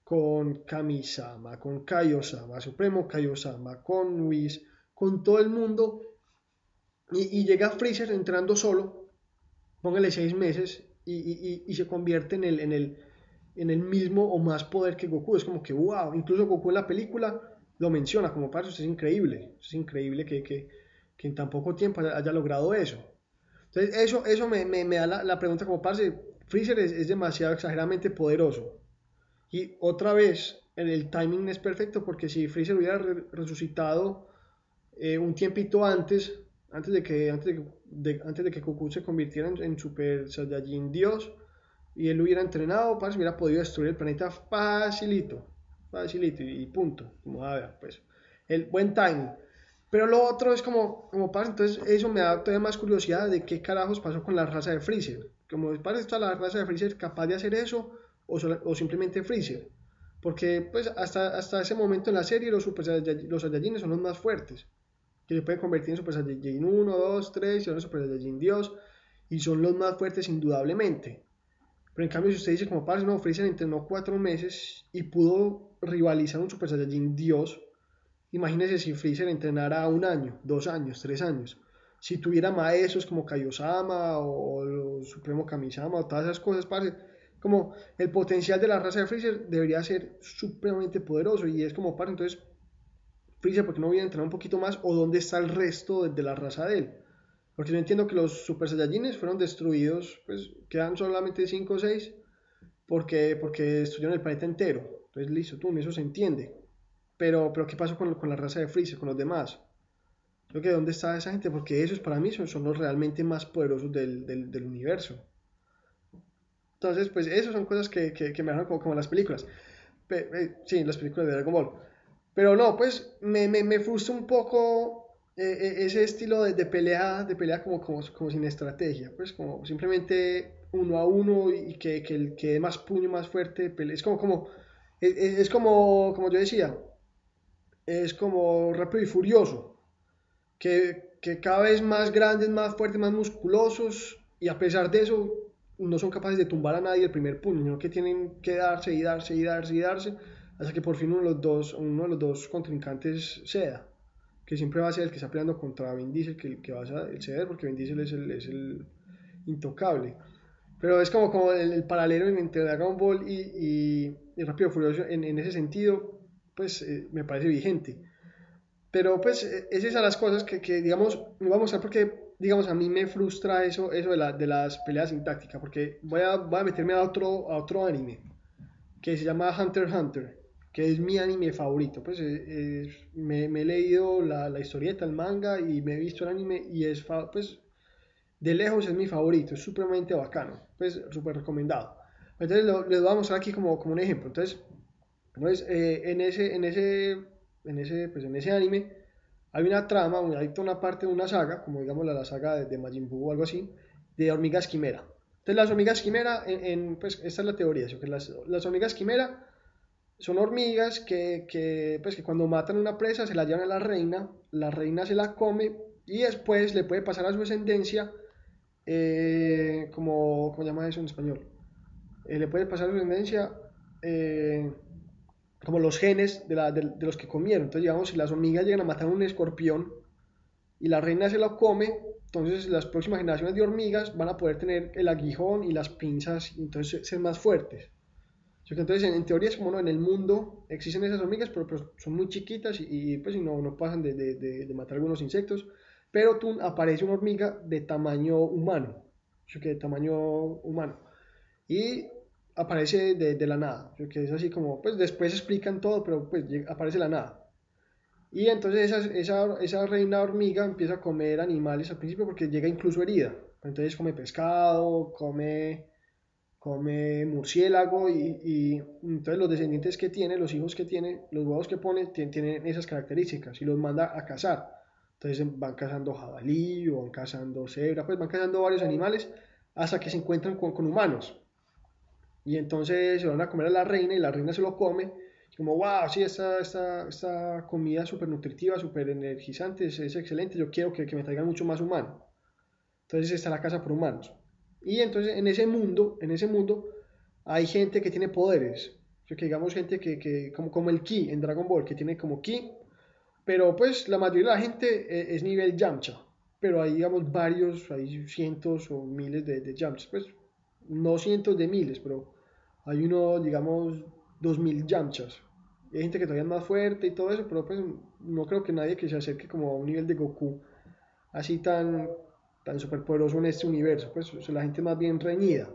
con Kamisama, con Kaiosama, Supremo Kaiosama, con Whis, con todo el mundo. Y, y, llega Freezer entrenando solo, póngale seis meses, y, y, y, se convierte en el, en, el, en el mismo o más poder que Goku. Es como que, wow, incluso Goku en la película lo menciona como, para es increíble, es increíble que, que, que en tan poco tiempo haya logrado eso. Entonces, eso, eso me, me, me da la, la, pregunta como, parce, Freezer es, es, demasiado exageradamente poderoso. Y otra vez, el timing es perfecto porque si Freezer hubiera resucitado eh, un tiempito antes, antes de que, antes de, antes de que Goku se convirtiera en, Super Saiyajin Dios, y él hubiera entrenado, parce, hubiera podido destruir el planeta facilito. Facilito y, punto. Como, a ver, pues, el buen timing. Pero lo otro es como, como pasa, entonces eso me da todavía más curiosidad de qué carajos pasó con la raza de Freezer. Como parece está la raza de Freezer capaz de hacer eso o, o simplemente Freezer. Porque pues hasta, hasta ese momento en la serie los Super los Saiyajines son los más fuertes. Que se pueden convertir en Super Saiyajin 1, 2, 3 y son Super Saiyajin Dios. Y son los más fuertes indudablemente. Pero en cambio si usted dice como parce, no, Freezer entrenó 4 meses y pudo rivalizar un Super Saiyajin Dios Imagínese si Freezer entrenara un año, dos años, tres años. Si tuviera maestros como Kaiosama o, o Supremo Kamisama o todas esas cosas, parce, como el potencial de la raza de Freezer debería ser supremamente poderoso y es como, parce, entonces, Freezer, ¿por qué no viene a entrenar un poquito más? ¿O dónde está el resto de, de la raza de él? Porque yo entiendo que los Super Saiyajines fueron destruidos, pues quedan solamente 5 o 6 porque, porque destruyeron el planeta entero. Entonces, listo, tú, eso se entiende. Pero, pero ¿qué pasó con, con la raza de Freezer, con los demás? Creo que ¿dónde está esa gente? Porque esos para mí son, son los realmente más poderosos del, del, universo. Entonces, pues esas son cosas que, que, me dan como, como las películas. Pe, eh, sí, las películas de Dragon Ball. Pero no, pues me, me, me frustra un poco eh, eh, ese estilo de, de, pelea, de pelea como, como, como, sin estrategia. Pues como simplemente uno a uno y que, que el que más puño, más fuerte, pelea. es como, como, es, como, como yo decía, es como rápido y furioso, que, cada vez más grandes, más fuertes, más musculosos, y a pesar de eso no son capaces de tumbar a nadie el primer puño, que tienen que darse y darse y darse y darse, hasta que por fin uno de los dos, uno de los dos contrincantes ceda, que siempre va a ser el que está peleando contra Vin Diesel, que, que va a ceder, porque Vin Diesel es el, es el intocable. Pero es como, como el, el paralelo entre Dragon Ball y, y, y Rápido Furioso en, en ese sentido, pues eh, me parece vigente. Pero pues eh, es esas las cosas que, que digamos, me voy a porque, digamos, a mí me frustra eso, eso de, la, de las peleas sin táctica, porque voy a, voy a meterme a otro, a otro anime, que se llama Hunter x Hunter, que es mi anime favorito. Pues eh, me, me, he leído la, la, historieta, el manga, y me he visto el anime, y es, pues, de lejos es mi favorito, es supremamente bacano, pues, súper recomendado. Entonces, lo, les voy a mostrar aquí como, como un ejemplo. Entonces, entonces, eh, en, ese, en, ese, en, ese, pues en ese anime hay una trama, hay toda una parte de una saga, como digamos la, saga de, de, Majin Buu o algo así, de hormigas quimera. Entonces las hormigas quimera, en, pues esta es la teoría, que las, las hormigas quimera son hormigas que, que, pues, que cuando matan una presa se la llevan a la reina, la reina se la come y después le puede pasar a su descendencia, eh, como, ¿cómo llama eso en español? Eh, le puede pasar a su descendencia... Eh, como los genes de, la, de, de, los que comieron. Entonces, digamos, si las hormigas llegan a matar un escorpión y la reina se lo come, entonces las próximas generaciones de hormigas van a poder tener el aguijón y las pinzas y entonces ser más fuertes. Entonces, en, en, teoría es como no, en el mundo existen esas hormigas, pero, pero son muy chiquitas y, y pues no, no pasan de, de, matar algunos insectos. Pero tú aparece una hormiga de tamaño humano, que de tamaño humano. Y aparece de, la nada, que es así como, pues después explican todo, pero pues aparece la nada. Y entonces esa, esa, esa, reina hormiga empieza a comer animales al principio porque llega incluso herida. Entonces come pescado, come, come murciélago y, y entonces los descendientes que tiene, los hijos que tiene, los huevos que pone, tienen esas características y los manda a cazar. Entonces van cazando jabalí o van cazando cebra, pues van cazando varios animales hasta que se encuentran con, con humanos. Y entonces se van a comer a la reina y la reina se lo come. Como, wow, sí, esta, esta, esta comida súper nutritiva, súper energizante, es, excelente, yo quiero que, que, me traigan mucho más humano. Entonces está la casa por humanos. Y entonces en ese mundo, en ese mundo hay gente que tiene poderes. que digamos gente que, que como, como el Ki en Dragon Ball, que tiene como Ki. Pero pues la mayoría de la gente es, es nivel Yamcha. Pero hay digamos varios, hay cientos o miles de, de Yamchas. Pues no cientos de miles, pero hay uno, digamos, 2000 Yamchas. Hay gente que todavía es más fuerte y todo eso, pero pues no creo que nadie que se acerque como a un nivel de Goku así tan, tan superpoderoso en este universo. Pues o la gente más bien reñida.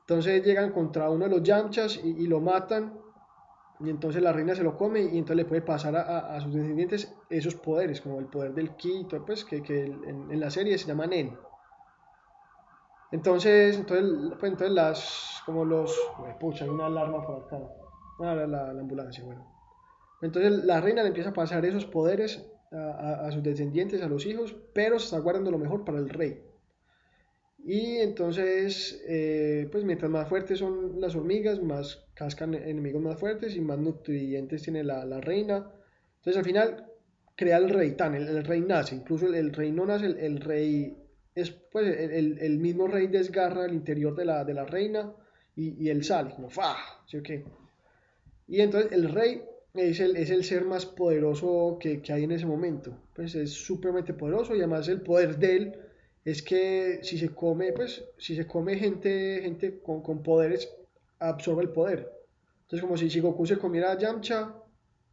Entonces llegan contra uno de los Yamchas y, lo matan. Y entonces la reina se lo come y entonces le puede pasar a, sus descendientes esos poderes, como el poder del Ki, pues que, que en, la serie se llama Nen. Entonces, entonces, pues, entonces las, como los, pucha, hay una alarma por acá. Ah, la, la, la ambulancia, bueno. Entonces la reina le empieza a pasar esos poderes a, a, sus descendientes, a los hijos, pero se está guardando lo mejor para el rey. Y entonces, eh, pues mientras más fuertes son las hormigas, más cascan enemigos más fuertes y más nutrientes tiene la, la reina. Entonces al final crea el rey, tan, el, rey nace, incluso el, rey no nace, el, rey es pues el, el, mismo rey desgarra el interior de la, de la reina y, y él sale, como fa, ¿sí o qué? Y entonces el rey es el, es el ser más poderoso que, que, hay en ese momento. Pues es supremamente poderoso y además el poder de él es que si se come, pues, si se come gente, gente con, con poderes, absorbe el poder. Entonces, como si, Goku se comiera a Yamcha,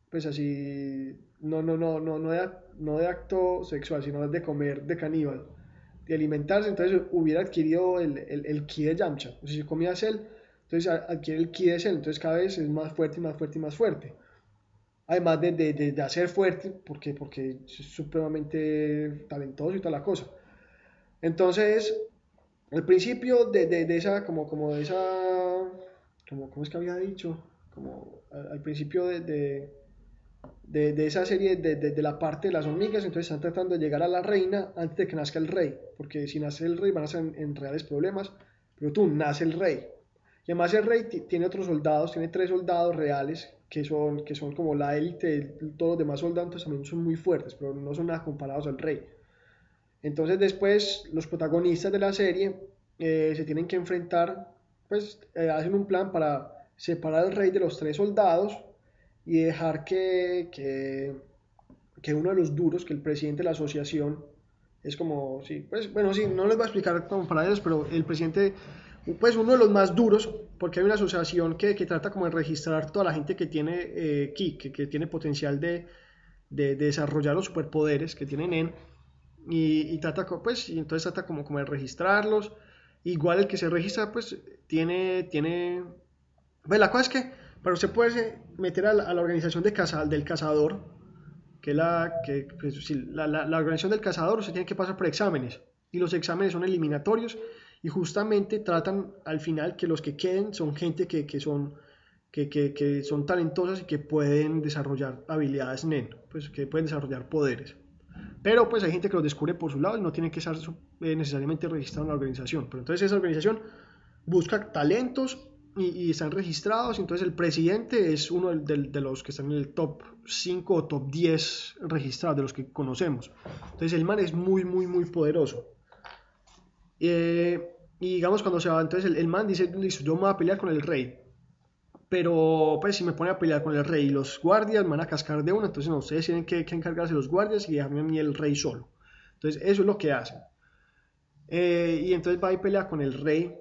pues así, no, no, no, no, no de, no de acto sexual, sino de comer de caníbal, de alimentarse, entonces hubiera adquirido el, el, el ki de Yamcha. O si se comía a Cell, entonces adquiere el ki de Cell, entonces cada vez es más fuerte y más fuerte y más fuerte además de, de, de, hacer fuerte, porque, porque es supremamente talentoso y toda la cosa. Entonces, al principio de, esa, como, de esa, ¿cómo es que había dicho? Al, principio de, de, esa serie, de, la parte de las hormigas, entonces están tratando de llegar a la reina antes de que nazca el rey, porque si nace el rey van a ser en reales problemas, pero tú, nace el rey. Y además el rey tiene otros soldados, tiene tres soldados reales que son, que son como la élite, todos los demás soldados también son muy fuertes, pero no son nada comparados al rey. Entonces después los protagonistas de la serie eh, se tienen que enfrentar, pues eh, hacen un plan para separar al rey de los tres soldados y dejar que, que, uno de los duros, que el presidente de la asociación, es como, sí, pues bueno, sí, no les voy a explicar como para ellos, pero el presidente pues uno de los más duros, porque hay una asociación que, que trata como de registrar toda la gente que tiene eh, que, tiene potencial de, de, desarrollar los superpoderes que tienen en, y, y, trata, pues, y entonces trata como, como de registrarlos, igual el que se registra, pues, tiene, tiene, pues la cosa es que para usted puede meter a la, a la organización de del cazador, que, la, que pues, la, la, la organización del cazador, usted tiene que pasar por exámenes, y los exámenes son eliminatorios, y justamente tratan al final que los que queden son gente que, que son, que, que, que, son talentosas y que pueden desarrollar habilidades NEN, pues que pueden desarrollar poderes. Pero pues hay gente que los descubre por su lado y no tiene que estar eh, necesariamente registrado en la organización. Pero entonces esa organización busca talentos y, y están registrados. Entonces el presidente es uno de, los que están en el top 5 o top 10 registrados, de los que conocemos. Entonces el man es muy, muy, muy poderoso. Eh, y digamos, cuando se va, entonces el, el, man dice, yo me voy a pelear con el rey. Pero pues si me pone a pelear con el rey y los guardias me van a cascar de uno, entonces no, ustedes tienen que, que encargarse los guardias y dejarme a mí el rey solo. Entonces eso es lo que hacen. Eh, y entonces va y pelea con el rey.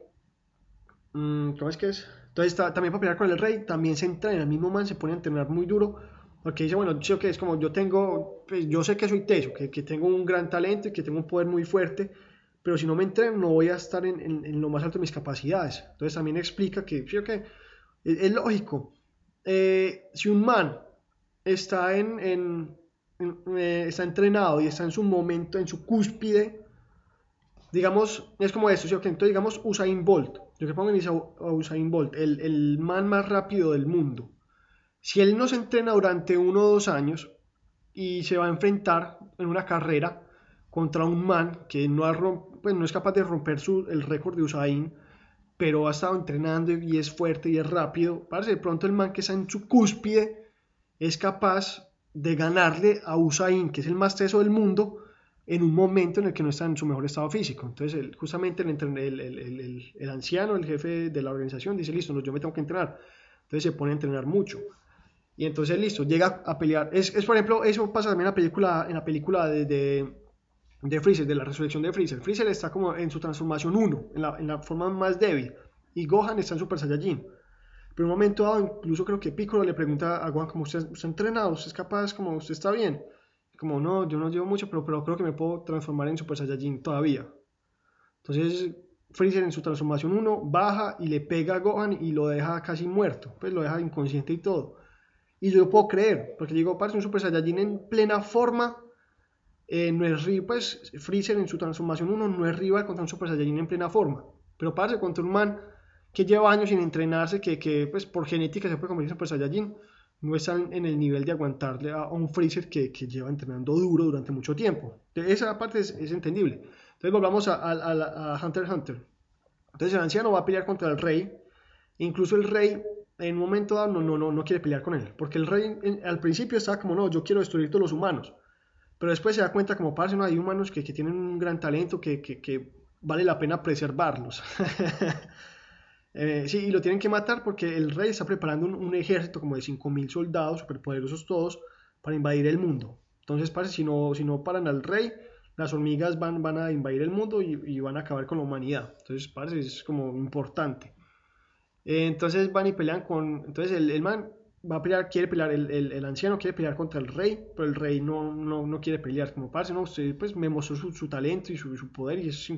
Mm, ¿Cómo es que es? Entonces también para pelear con el rey, también se entrena, el mismo man se pone a entrenar muy duro. Porque dice, bueno, yo que es como yo tengo, pues, yo sé que soy teso, que, que tengo un gran talento y que tengo un poder muy fuerte pero si no me entreno no voy a estar en, lo más alto de mis capacidades. Entonces también explica que, ¿sí que es, es, lógico. Eh, si un man está, en, eh, está entrenado y está en su momento, en su cúspide, digamos, es como esto, ¿sí? entonces digamos Usain Bolt, yo que pongo en Usain Bolt, el, el man más rápido del mundo. Si él no se entrena durante uno o dos años y se va a enfrentar en una carrera contra un man que no ha pues no es capaz de romper su, el récord de Usain, pero ha estado entrenando y es fuerte y es rápido. Parece de pronto el man que está en su cúspide es capaz de ganarle a Usain, que es el más teso del mundo, en un momento en el que no está en su mejor estado físico. Entonces, justamente el, el, el, el, anciano, el jefe de la organización, dice, listo, no, yo me tengo que entrenar. Entonces se pone a entrenar mucho. Y entonces, listo, llega a pelear. Es, es por ejemplo, eso pasa también en la película, en la película de de Freezer, de la resurrección de Freezer. Freezer está como en su transformación 1, en la, en la, forma más débil, y Gohan está en Super Saiyajin. Pero en un momento dado, incluso creo que Piccolo le pregunta a Gohan como usted, usted entrenado, usted es capaz, como usted está bien. Como no, yo no llevo mucho, pero, pero creo que me puedo transformar en Super Saiyajin todavía. Entonces Freezer en su transformación 1 baja y le pega a Gohan y lo deja casi muerto, pues lo deja inconsciente y todo. Y yo puedo creer, porque digo, parece un Super Saiyajin en plena forma eh, no es rival, pues Freezer en su transformación 1 no es rival contra un Super Saiyajin en plena forma, pero parece contra un man que lleva años sin entrenarse, que, que pues por genética se puede convertir en Super Saiyajin, no están en el nivel de aguantarle a un Freezer que, que lleva entrenando duro durante mucho tiempo. Esa parte es, entendible. Entonces volvamos a, a, a, Hunter Hunter. Entonces el anciano va a pelear contra el rey. Incluso el rey en un momento dado no, no, no, no quiere pelear con él. Porque el rey al principio estaba como, no, yo quiero destruir todos los humanos. Pero después se da cuenta como, parce, no, hay humanos que, que tienen un gran talento, que, que, vale la pena preservarlos. Eh, sí, y lo tienen que matar porque el rey está preparando un, ejército como de 5.000 soldados, superpoderosos todos, para invadir el mundo. Entonces, parece si no, si no paran al rey, las hormigas van, van a invadir el mundo y, van a acabar con la humanidad. Entonces, parece es como importante. Eh, entonces van y pelean con... Entonces el, el, man va a pelear, quiere pelear, el, el, anciano quiere pelear contra el rey, pero el rey no, no, no quiere pelear. Como parce, no, usted pues me mostró su, su talento y su, su, poder y es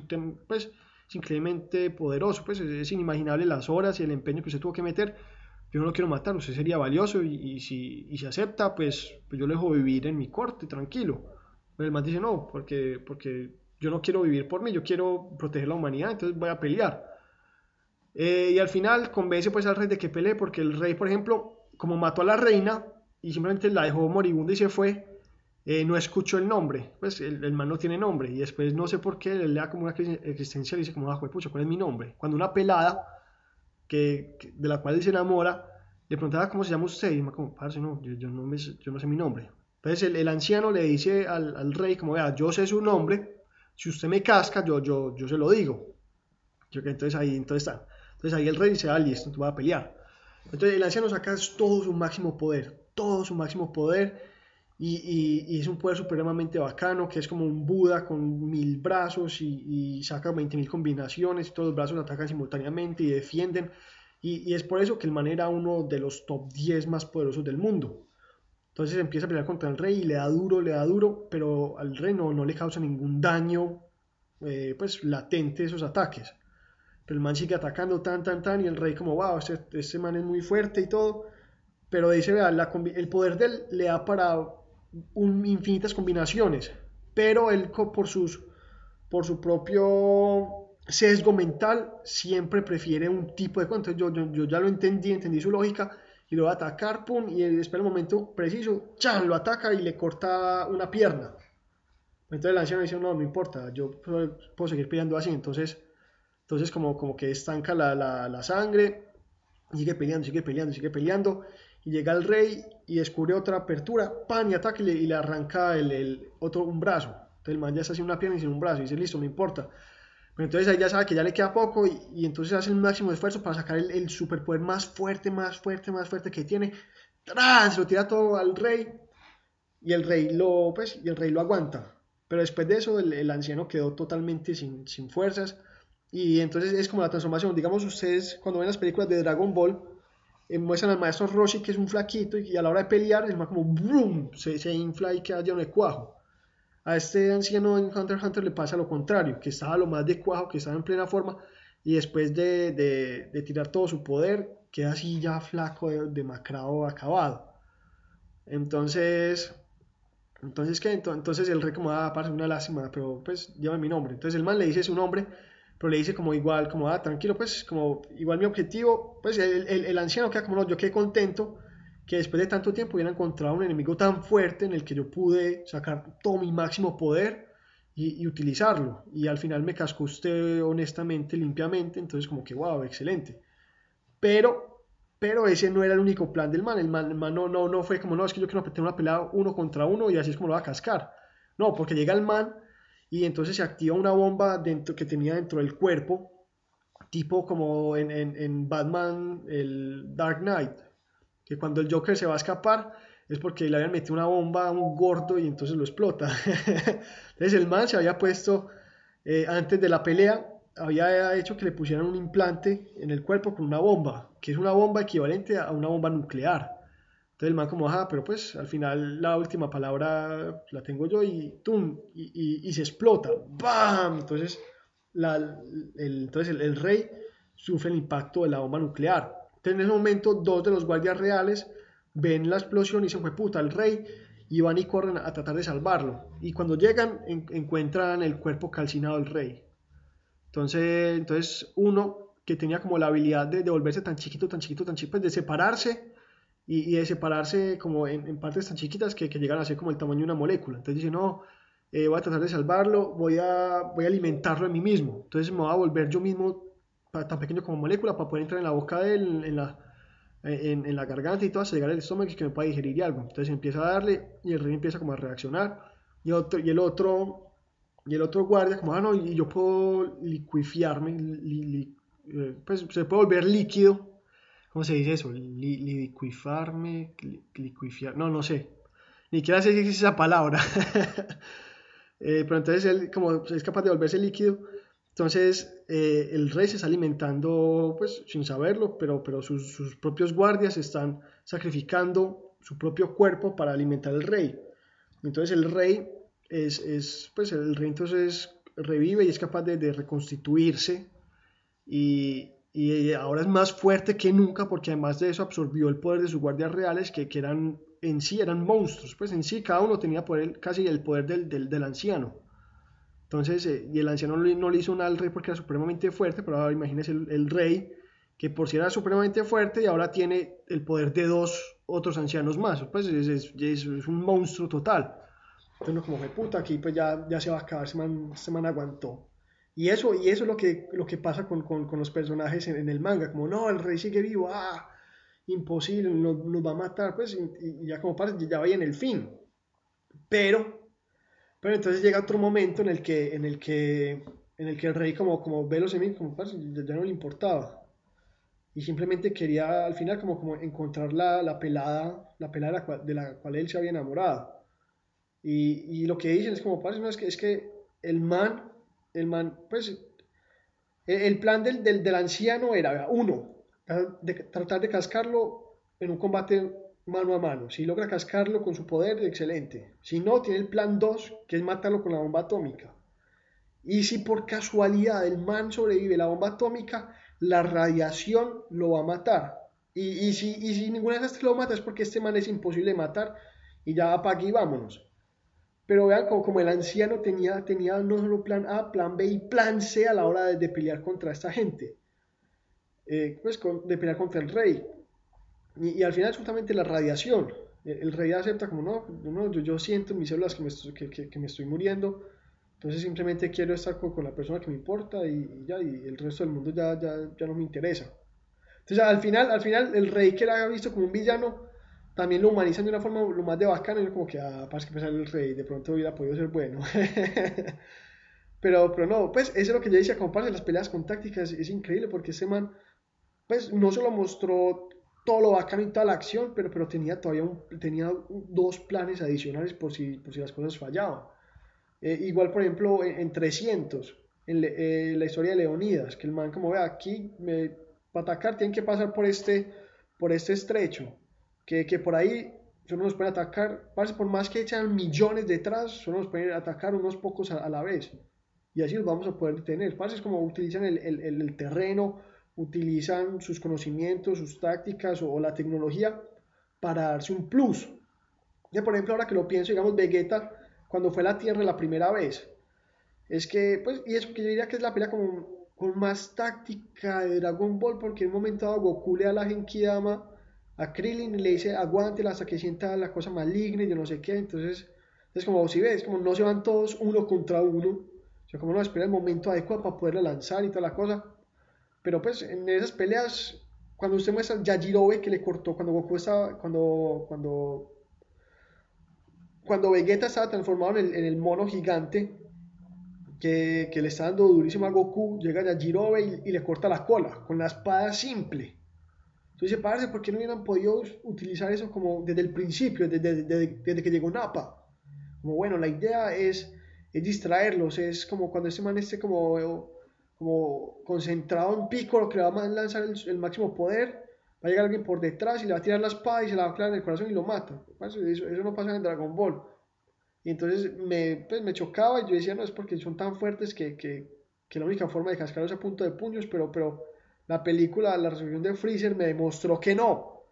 pues es increíblemente poderoso, pues es, inimaginable las horas y el empeño que usted tuvo que meter. Yo no lo quiero matar, usted sería valioso y, si y se acepta, pues, pues, yo le dejo vivir en mi corte, tranquilo. Pero el man dice, no, porque, porque yo no quiero vivir por mí, yo quiero proteger la humanidad, entonces voy a pelear. Eh, y al final convence pues al rey de que pelee, porque el rey, por ejemplo, como mató a la reina y simplemente la dejó moribunda y se fue, eh, no escucho el nombre, pues el, el, man no tiene nombre y después no sé por qué le da como una crisis existencial y dice como, ah, pucha, ¿cuál es mi nombre? Cuando una pelada que, de la cual él se enamora le preguntaba cómo se llama usted y me como, parce, no, yo, no me, yo no sé mi nombre. Entonces el, el anciano le dice al, al, rey como, vea, yo sé su nombre, si usted me casca, yo, yo, yo se lo digo. Yo, entonces ahí, entonces está. Entonces ahí el rey dice, ah, listo, tú vas a pelear. Entonces el anciano saca todo su máximo poder, todo su máximo poder y, es un poder supremamente bacano, que es como un Buda con mil brazos y, saca 20.000 combinaciones y todos los brazos atacan simultáneamente y defienden. Y, es por eso que el man era uno de los top 10 más poderosos del mundo. Entonces empieza a pelear contra el rey y le da duro, le da duro, pero al rey no, le causa ningún daño eh, pues latente esos ataques. Pero el man sigue atacando tan, tan, tan y el rey como, wow, este, este man es muy fuerte y todo. Pero dice, vea, el poder de él le da para infinitas combinaciones, pero él por, sus, por su propio sesgo mental siempre prefiere un tipo de cuento. Yo, yo, ya lo entendí, entendí su lógica y lo va a atacar, pum, y espera el momento preciso, chan, lo ataca y le corta una pierna. Entonces el anciano dice, no, no importa, yo puedo seguir peleando así. Entonces, entonces como, como que estanca la, la, la sangre, sigue peleando, sigue peleando, sigue peleando y llega el rey y descubre otra apertura, pan y ataca y le, arranca el, otro un brazo. Entonces el man ya está haciendo una pierna y sin un brazo y dice, listo, no importa. Pero entonces ahí ya sabe que ya le queda poco y, entonces hace el máximo esfuerzo para sacar el, superpoder más fuerte, más fuerte, más fuerte que tiene. ¡Tras! Se lo tira todo al rey y el rey lo, pues, y el rey lo aguanta. Pero después de eso el, anciano quedó totalmente sin, sin fuerzas y entonces es como la transformación. Digamos ustedes cuando ven las películas de Dragon Ball, eh, muestran al maestro Roshi que es un flaquito y, a la hora de pelear el más como ¡brum! Se, se, infla y queda lleno de cuajo. A este anciano en Hunter x Hunter le pasa lo contrario, que estaba lo más de cuajo, que estaba en plena forma y después de, de, de tirar todo su poder queda así ya flaco, demacrado, acabado. Entonces, entonces, ¿qué? Entonces el rey como, ah, parece una lástima, pero pues lleva mi nombre. Entonces el man le dice su nombre pero le dice como igual, como, ah, tranquilo, pues, como igual mi objetivo, pues el, el, anciano queda como, no, yo quedé contento que después de tanto tiempo hubiera encontrado un enemigo tan fuerte en el que yo pude sacar todo mi máximo poder y, y utilizarlo. Y al final me cascó usted honestamente, limpiamente, entonces como que, wow, excelente. Pero, pero ese no era el único plan del man, el man, el man no, no, no fue como, no, es que yo quiero tener una pelea uno contra uno y así es como lo va a cascar. No, porque llega el man y entonces se activa una bomba dentro, que tenía dentro del cuerpo, tipo como en, en, Batman, el Dark Knight, que cuando el Joker se va a escapar es porque le habían metido una bomba a un gordo y entonces lo explota. entonces el man se había puesto, eh, antes de la pelea, había hecho que le pusieran un implante en el cuerpo con una bomba, que es una bomba equivalente a una bomba nuclear. Entonces el man como, ajá, pero pues al final la última palabra la tengo yo y ¡tum! Y, y, se explota. ¡Bam! Entonces, la, el, entonces el, rey sufre el impacto de la bomba nuclear. Entonces en ese momento dos de los guardias reales ven la explosión y se fue puta el rey y van y corren a tratar de salvarlo. Y cuando llegan encuentran el cuerpo calcinado del rey. Entonces, entonces uno que tenía como la habilidad de, de volverse tan chiquito, tan chiquito, tan chiquito, pues de separarse y, y de separarse como en, en partes tan chiquitas que, que, llegan a ser como el tamaño de una molécula. Entonces dice, no, eh, voy a tratar de salvarlo, voy a, voy a alimentarlo a mí mismo. Entonces me voy a volver yo mismo tan pequeño como molécula para poder entrar en la boca de él, en la, en, en, la garganta y todo, hasta llegar al estómago y que me pueda digerir algo. Entonces empieza a darle y el rey empieza como a reaccionar y, otro, y el otro y el otro guardia como, ah, no, y yo puedo liquifiarme, li, li, eh, pues se puede volver líquido. ¿Cómo se dice eso? Li, liquifarme, liquifiar, no, no sé. Ni siquiera sé si existe esa palabra. eh, pero entonces él como es capaz de volverse líquido. Entonces eh, el rey se está alimentando, pues sin saberlo, pero, pero sus, sus, propios guardias están sacrificando su propio cuerpo para alimentar al rey. Entonces el rey es, es pues el rey entonces revive y es capaz de, de reconstituirse y, y, ahora es más fuerte que nunca porque además de eso absorbió el poder de sus guardias reales que, que eran en sí eran monstruos, pues en sí cada uno tenía poder, casi el poder del, del, del anciano. Entonces, eh, y el anciano no le, hizo nada al rey porque era supremamente fuerte, pero ahora imagínense el, el, rey, que por si era supremamente fuerte y ahora tiene el poder de dos otros ancianos más, pues es, es, es un monstruo total. Entonces como, puta, aquí pues ya, ya se va a acabar, se man, se man aguantó. Y eso, y eso es lo que, lo que pasa con, con, con los personajes en, en, el manga, como, no, el rey sigue vivo, ah, imposible, nos, nos va a matar, pues, y, y ya como parece, ya vaya en el fin. Pero, pero entonces llega otro momento en el que, en el que, en el que el rey como, como ve los enemigos, como parce, ya, ya, no le importaba. Y simplemente quería al final como, como encontrar la, la pelada, la pelada de la, cual, de la cual él se había enamorado. Y, y, lo que dicen es como, parce, no, es que, es que el man, el man, pues, el, plan del, del, del, anciano era, uno, de, tratar de cascarlo en un combate mano a mano. Si logra cascarlo con su poder, excelente. Si no, tiene el plan 2, que es matarlo con la bomba atómica. Y si por casualidad el man sobrevive la bomba atómica, la radiación lo va a matar. Y, y, si, y si ninguna de esas lo mata es porque este man es imposible de matar y ya apague y vámonos. Pero vean como, el anciano tenía, tenía no solo plan A, plan B y plan C a la hora de, de pelear contra esta gente. Eh, pues de pelear contra el rey. Y, al final es justamente la radiación. El, rey acepta como, no, no yo, yo, siento en mis células que me, estoy, que, que, que me, estoy muriendo, entonces simplemente quiero estar con, con la persona que me importa y, y, ya, y el resto del mundo ya, ya, ya no me interesa. Entonces al final, al final el rey que era visto como un villano, también lo humanizan de una forma lo más de bacana, y como que, ah, para que pensar el rey, de pronto hubiera podido ser bueno. pero, pero no, pues eso es lo que yo decía, como de las peleas con tácticas, es increíble porque ese man, pues no solo mostró todo lo bacano y toda la acción, pero, pero tenía todavía un, tenía dos planes adicionales por si, por si las cosas fallaban. Eh, igual, por ejemplo, en, en 300, en le, eh, la historia de Leonidas, que el man como ve aquí, me, para atacar tienen que pasar por este, por este estrecho que, que por ahí solo nos pueden atacar, por más que echan millones detrás, solo nos pueden atacar unos pocos a, a la vez. Y así los vamos a poder detener. Parece es como utilizan el, el, el, terreno, utilizan sus conocimientos, sus tácticas o, o, la tecnología para darse un plus. Ya por ejemplo, ahora que lo pienso, digamos, Vegeta, cuando fue a la Tierra la primera vez, es que, pues, y eso que yo diría que es la pelea como, con más táctica de Dragon Ball, porque en un momento dado Goku le da la Genkidama a Krillin y le dice aguántela hasta que sienta la cosa maligna y yo no sé qué. Entonces, es como si ves, como no se van todos uno contra uno. O sea, como no espera el momento adecuado para poderla lanzar y toda la cosa. Pero pues en esas peleas, cuando usted muestra Yajirobe que le cortó, cuando Goku estaba, cuando, cuando, cuando Vegeta estaba transformado en el, en el mono gigante, que, que, le está dando durísimo a Goku, llega Yajirobe y, y le corta la cola con la espada simple. Entonces, parece, ¿por qué no hubieran podido utilizar eso como desde el principio, desde, desde, desde que llegó Napa? Como bueno, la idea es, es distraerlos, es como cuando ese man esté como, como concentrado en Piccolo, que le va a lanzar el, el, máximo poder, va a llegar alguien por detrás y le va a tirar la espada y se la va a clavar en el corazón y lo mata. Eso, eso no pasa en Dragon Ball. Y entonces me, pues, me chocaba y yo decía, no, es porque son tan fuertes que, que, que la única forma de cascarlos a punto de puños, pero, pero la película La resolución de Freezer me demostró que no,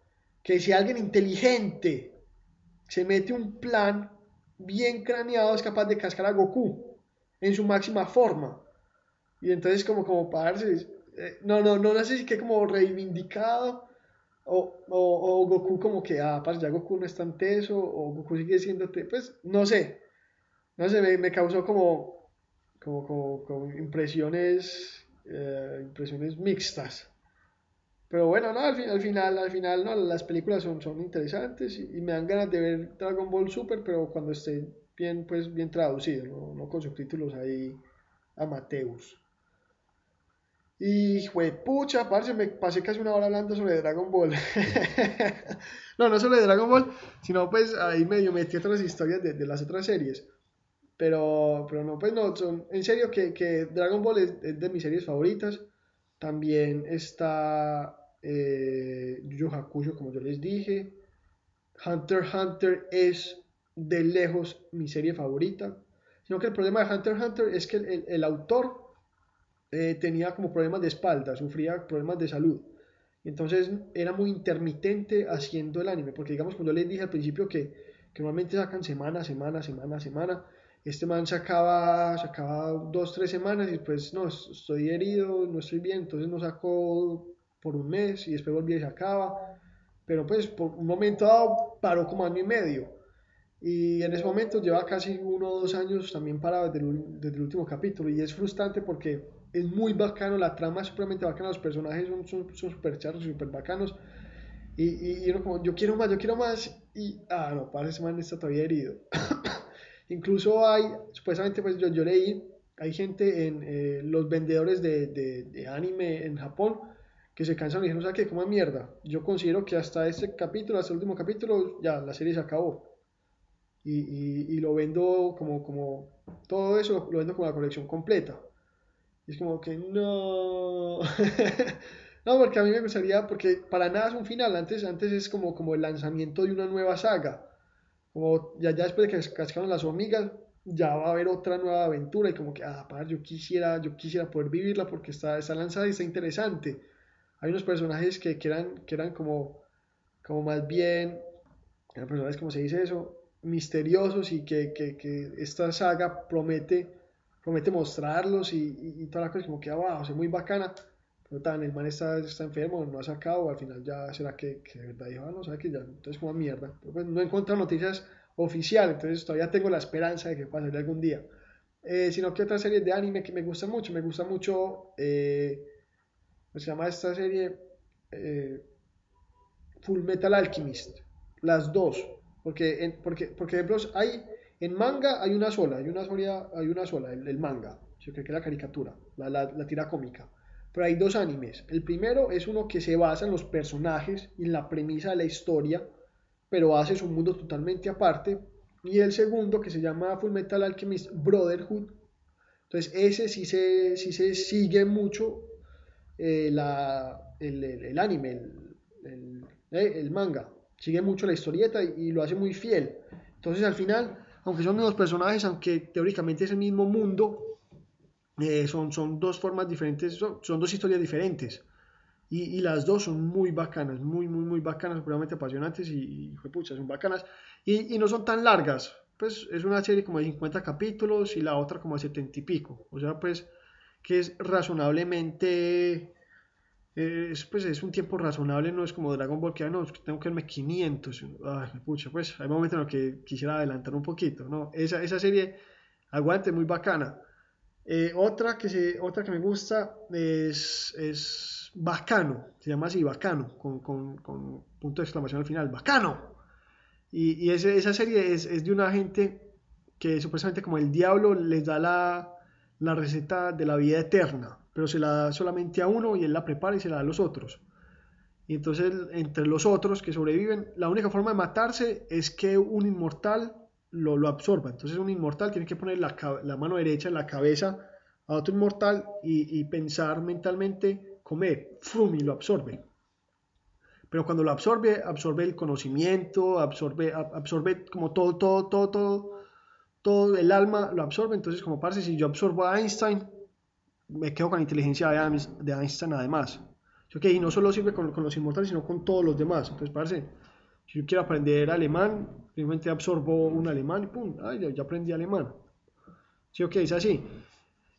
que si alguien inteligente se mete un plan bien craneado es capaz de cascar a Goku en su máxima forma. Y entonces como, como para darse, eh, no, no, no, no sé si que como reivindicado o, o, o, Goku como que, ah, pues ya Goku no es tan teso, o Goku sigue siendo, pues no sé, no sé, me, me causó como, como, como, impresiones, eh, impresiones mixtas. Pero bueno, no, al, al, final, al final, no, las películas son, interesantes y, me dan ganas de ver Dragon Ball Super, pero cuando esté bien, pues, bien traducido, no, no con subtítulos ahí amateus. Y pucha, parce, me pasé casi una hora hablando sobre Dragon Ball. no, no sobre Dragon Ball, sino pues ahí medio metí otras historias de las otras series. Pero, pero no, pues no, son, en serio que, que Dragon Ball es, es, de mis series favoritas. También está eh, Yu Hakusho, como yo les dije. Hunter x Hunter es de lejos mi serie favorita. Sino que el problema de Hunter x Hunter es que el, el, autor eh, tenía como problemas de espalda, sufría problemas de salud. Entonces era muy intermitente haciendo el anime, porque digamos cuando les dije al principio que, que normalmente sacan semana, semana, semana, semana, este man sacaba, sacaba dos, tres semanas y después, no, estoy herido, no estoy bien, entonces no sacó por un mes y después volvía y sacaba. Pero pues por un momento dado paró como año y medio. Y en ese momento lleva casi uno o dos años también parado desde el, desde el último capítulo. Y es frustrante porque es muy bacano, la trama es supremamente bacana, los personajes son súper son, super charros, súper bacanos. Y, y, y, uno como, yo quiero más, yo quiero más. Y, ah, no, parece man está todavía herido. Incluso hay, supuestamente, pues yo, leí, hay gente en eh, los vendedores de, anime en Japón que se cansan y dicen, o sea, que como mierda. Yo considero que hasta este capítulo, hasta el último capítulo, ya la serie se acabó. Y, lo vendo como, todo eso lo vendo como la colección completa. Y es como que no. no, porque a mí me gustaría, porque para nada es un final, antes, antes es como el lanzamiento de una nueva saga ya, ya después de que cascaron las hormigas, ya va a haber otra nueva aventura y como que, ah, par, yo quisiera, yo quisiera poder vivirla porque está, está lanzada y está interesante. Hay unos personajes que, que, eran, que eran como, como más bien, eran personajes, como se dice eso, misteriosos y que, que, que esta saga promete, promete mostrarlos y, y, y toda la cosa como que, ah, wow, es muy bacana. Pero tan, el man está, está enfermo, no ha sacado, al final ya será que, que de verdad dijo, ah, no, sabe que ya, entonces como mierda. Pero pues no encuentro noticias oficiales, entonces todavía tengo la esperanza de que pase algún día. Eh, sino que otra serie de anime que me gusta mucho, me gusta mucho, eh, se llama esta serie eh, Full Metal Alchemist, las dos, porque, en, porque, porque ejemplo, hay, en manga hay una sola, hay una sola, hay una sola el, el manga, yo creo que la caricatura, la, la, la tira cómica pero hay dos animes. El primero es uno que se basa en los personajes y en la premisa de la historia, pero hace su mundo totalmente aparte. Y el segundo que se llama Full Metal Alchemist Brotherhood. Entonces ese sí se, sí se sigue mucho eh, la, el, anime, el, eh, el, manga. Sigue mucho la historieta y, y lo hace muy fiel. Entonces al final, aunque son los personajes, aunque teóricamente es el mismo mundo, eh, son, son dos formas diferentes, son, son dos historias diferentes. Y, y, las dos son muy bacanas, muy, muy, muy bacanas, realmente apasionantes y, y pucha, son bacanas. Y, y, no son tan largas, pues es una serie como de 50 capítulos y la otra como de 70 y pico. O sea, pues que es razonablemente, es, pues es un tiempo razonable, no es como Dragon Ball que ah, tengo que verme 500. Ay, pucha, pues hay momentos en los que quisiera adelantar un poquito, ¿no? Esa, esa serie, aguante, muy bacana. Eh, otra, que otra que me gusta es, es Bacano, se llama así, Bacano, con, con, punto de exclamación al final, Bacano. Y, y esa serie es, es, de una gente que supuestamente como el diablo les da la, la receta de la vida eterna, pero se la da solamente a uno y él la prepara y se la da a los otros. Y entonces entre los otros que sobreviven, la única forma de matarse es que un inmortal lo, lo absorba. Entonces un inmortal tiene que poner la, mano derecha en la cabeza a otro inmortal y, pensar mentalmente, comer, frum, y lo absorbe. Pero cuando lo absorbe, absorbe el conocimiento, absorbe, absorbe como todo, todo, todo, todo, todo el alma lo absorbe. Entonces, como parece, si yo absorbo a Einstein, me quedo con la inteligencia de Einstein además. Okay, y no solo sirve con, con, los inmortales, sino con todos los demás. Entonces, parece, si yo quiero aprender alemán, simplemente absorbo un alemán y pum, ay, ya, aprendí alemán. Sí, ok, es así.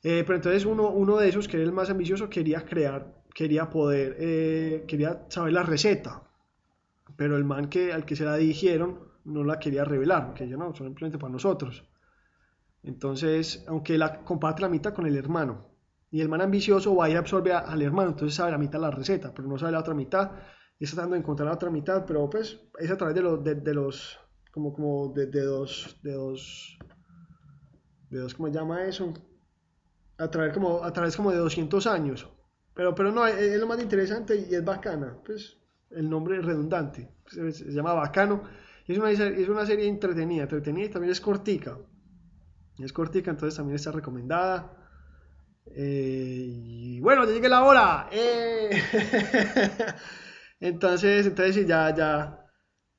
Eh, pero entonces uno, uno de esos, que era el más ambicioso, quería crear, quería poder, eh, quería saber la receta. Pero el man que, al que se la dirigieron no la quería revelar, que yo no, simplemente para nosotros. Entonces, aunque la comparte la mitad con el hermano. Y el man ambicioso va y absorbe al hermano, entonces sabe la mitad de la receta, pero no sabe la otra mitad. Y está tratando de encontrar la otra mitad, pero pues es a través de, los de, los, como, como de, dos, de dos, ¿cómo se llama eso? A través como, a través como de 200 años. Pero, pero no, es, lo más interesante y es bacana. Pues el nombre es redundante. Se, llama Bacano. Es una, es una serie entretenida, entretenida también es cortica. Es cortica, entonces también está recomendada. Eh, y bueno, ya llegué la hora. Eh. entonces, entonces ya, ya.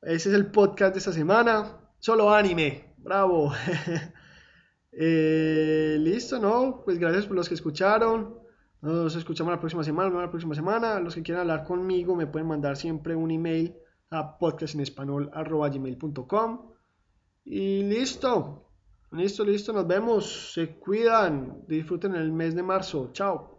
Ese es el podcast de esta semana. Solo anime. Bravo. Eh, listo, ¿no? Pues gracias por los que escucharon. Nos escuchamos la próxima semana, la próxima semana. Los que quieran hablar conmigo me pueden mandar siempre un email a podcastinespanol.gmail.com Y listo. Listo, listo, nos vemos. Se cuidan. Disfruten el mes de marzo. Chao.